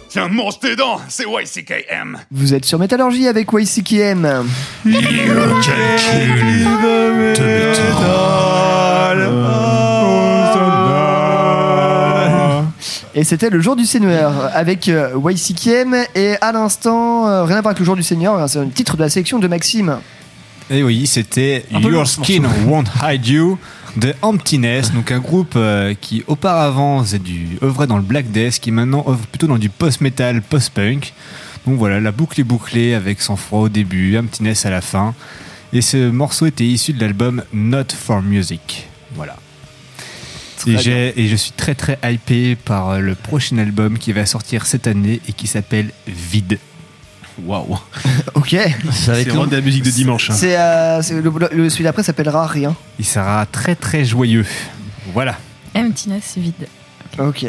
Tiens, mange tes dents, c'est YCKM. Vous êtes sur Métallurgie avec YCKM. Et c'était le jour du Seigneur avec euh, YCKM et à l'instant, euh, rien à voir avec le jour du Seigneur, hein, c'est un titre de la sélection de Maxime. Et oui, c'était Your Skin. Won't Hide You de Emptiness, donc un groupe euh, qui auparavant faisait du, œuvrait dans le Black Death, qui maintenant œuvre plutôt dans du post-metal, post-punk. Donc voilà, la boucle est bouclée avec sang froid au début, Emptiness à la fin. Et ce morceau était issu de l'album Not for Music. Voilà. Et je suis très très hypé par euh, le prochain album qui va sortir cette année et qui s'appelle Vide. Waouh. *laughs* Ok. Ça va être vraiment de la musique de dimanche. hein. C'est, euh, c'est- le, le- celui d'après s'appellera Rien. Il sera très très joyeux. Voilà. Emptiness vide. Ok.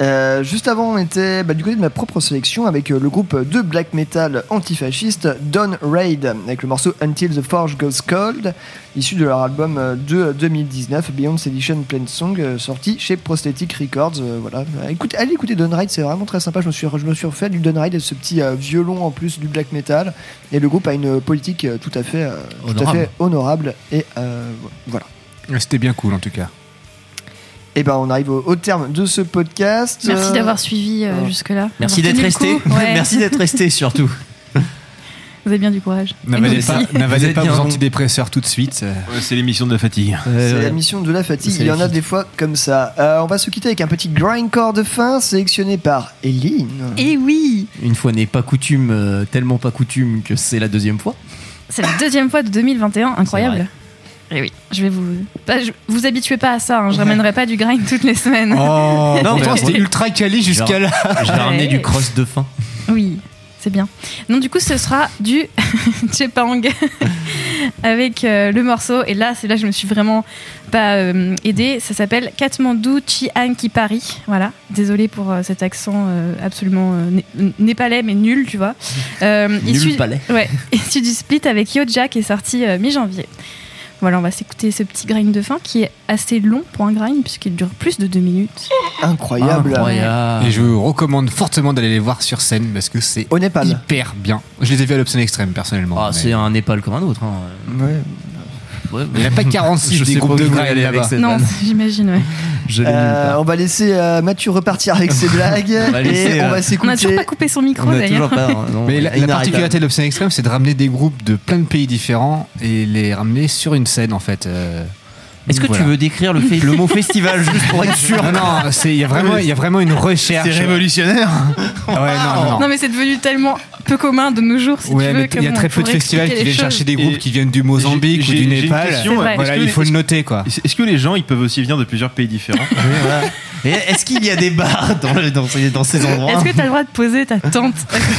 Euh, juste avant, on était bah, du côté de ma propre sélection avec euh, le groupe de black metal antifasciste Dawn Raid avec le morceau Until the Forge Goes Cold, issu de leur album euh, de 2019 Beyond's Edition Plain Song, sorti chez Prosthetic Records. Voilà, écoutez, allez écouter Dawn Raid, c'est vraiment très sympa. Je me suis, je me suis refait du Dawn Raid et ce petit violon en plus du black metal. Et le groupe a une politique tout à fait, tout à Honorable. fait honorable. Et voilà. C'était bien cool en tout cas. Et ben on arrive au, au terme de ce podcast. Merci Euh, d'avoir suivi euh, jusque-là. Merci d'être resté. Ouais. Merci d'être resté *laughs* surtout. Vous avez bien du courage. N'avalez pas, n'avalez pas vos bon. antidépresseurs tout de suite. c'est l'émission de la fatigue. C'est la mission de la fatigue. Il y en a des fois comme ça. Euh, on va se quitter avec un petit grindcore de fin sélectionné par Eline. Et oui Une fois n'est pas coutume, euh, tellement pas coutume que c'est la deuxième fois. C'est la deuxième fois de 2021, C'est incroyable. Et oui, je vais vous. Pas, je- vous habituez pas à ça, hein, je ramènerai pas du grind toutes les semaines. Oh, Non, mais- c'était ultra quali jusqu'à là. Je vais ramener Ouais. du cross de fin. Oui, c'est bien. Non, du coup, ce sera du *laughs* Chepang *laughs* avec euh, le morceau. Et là, c'est là que je me suis vraiment pas euh, aidée. Ça s'appelle Kathmandu Chiang Kipari. Voilà. Désolée pour euh, cet accent euh, absolument euh, né- népalais, mais nul, tu vois. Euh, Nul issu- palais. Ouais, *laughs* issu du split avec Yoja qui est sorti euh, mi-janvier. Voilà, on va s'écouter ce petit grind de fin qui est assez long pour un grind puisqu'il dure plus de deux minutes. Incroyable. Incroyable. Et je vous recommande fortement d'aller les voir sur scène parce que c'est hyper bien. Je les ai vus à l'Option Extrême personnellement. Ah, mais- c'est un Népal comme un autre. hein. Ouais. Ouais, Il n'y a pas 46 Je des sais groupes de avec là-bas. cette Non, j'imagine, ouais. Euh, on va laisser euh, Mathieu repartir avec ses blagues On va laisser, et on euh, va On a toujours s'écouter. pas coupé son micro d'ailleurs. non, Mais la, particularité de l'Option Extrême, c'est de ramener des groupes de plein de pays différents et les ramener sur une scène en fait. Est-ce que voilà. tu veux décrire le, fait- le mot festival juste pour être sûr? Non, non, c'est- il y, a vraiment- il y a vraiment une recherche. C'est révolutionnaire. Ouais, non, non, non. Non mais c'est devenu tellement peu commun de nos jours si Ouais, tu mais veux. il y a très peu de festivals qui viennent les chercher des groupes Et qui viennent du Mozambique ou du Népal. Voilà, il faut le noter quoi. Est-ce que les gens ils peuvent aussi venir de plusieurs pays différents? Est-ce qu'il y a des bars dans, le- dans ces, dans ces endroits Est-ce que t'as le droit de poser ta tente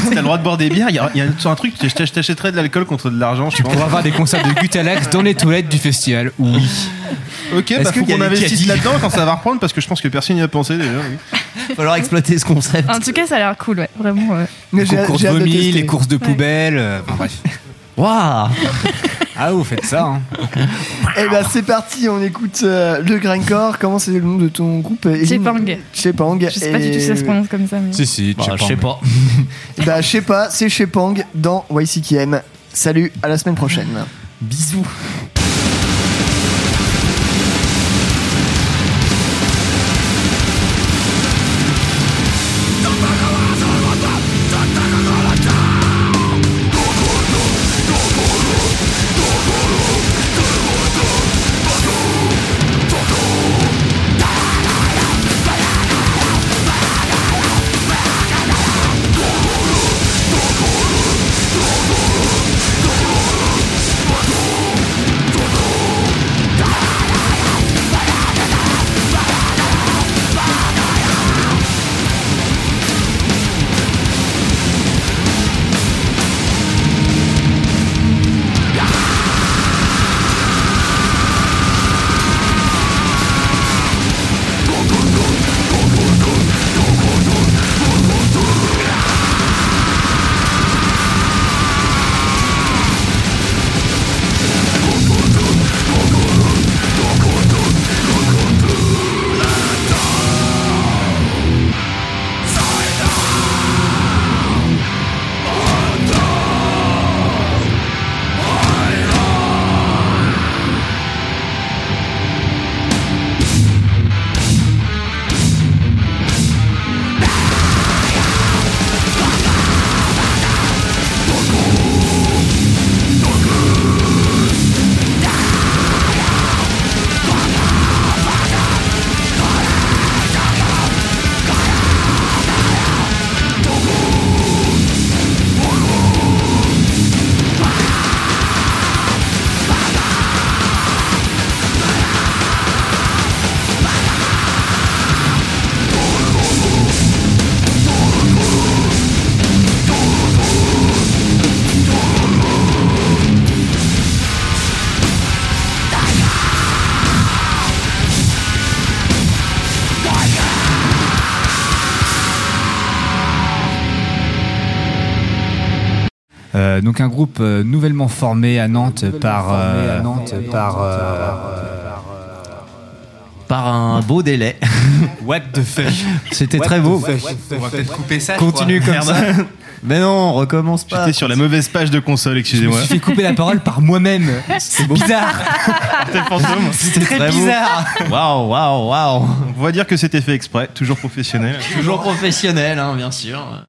T'as le droit de boire des bières Il y a, il y a un, un truc, je t'ach- je t'achèterais de l'alcool contre de l'argent, je Tu pense. pourras avoir des concerts de Gutalax dans les toilettes du festival. Oui. Ok, Est-ce bah faut qu'on investisse là-dedans quand ça va reprendre parce que je pense que personne n'y a pensé déjà. oui. Il va falloir exploiter ce concept. En tout cas, ça a l'air cool, ouais, vraiment. ouais. Mais Les concours de vomi, les courses de Ouais. poubelle. euh, bref. Waouh Ah, vous faites ça. Hein. Eh ben c'est parti, on écoute euh, le grindcore. Comment c'est le nom de ton groupe Chepang. Chepang. Je sais pas du tout si ça se prononce comme ça. Mais... Si, si, Bah, Je sais pas. Bah *laughs* je sais pas, c'est Chepang dans YCKM. Salut, à la semaine prochaine. Bisous. Donc un groupe euh, nouvellement formé à Nantes par euh, par Par un beau délai. *laughs* What the fuck C'était très beau. On va peut-être couper ça. Continue comme ça. *laughs* Mais non, on recommence pas. J'étais sur la mauvaise page de console, Je me excusez-moi. suis fait couper la parole par moi-même. C'est bizarre. *laughs* C'était très, très bizarre. Waouh, waouh, waouh. On va dire que c'était fait exprès, toujours professionnel. Toujours professionnel, hein, bien sûr.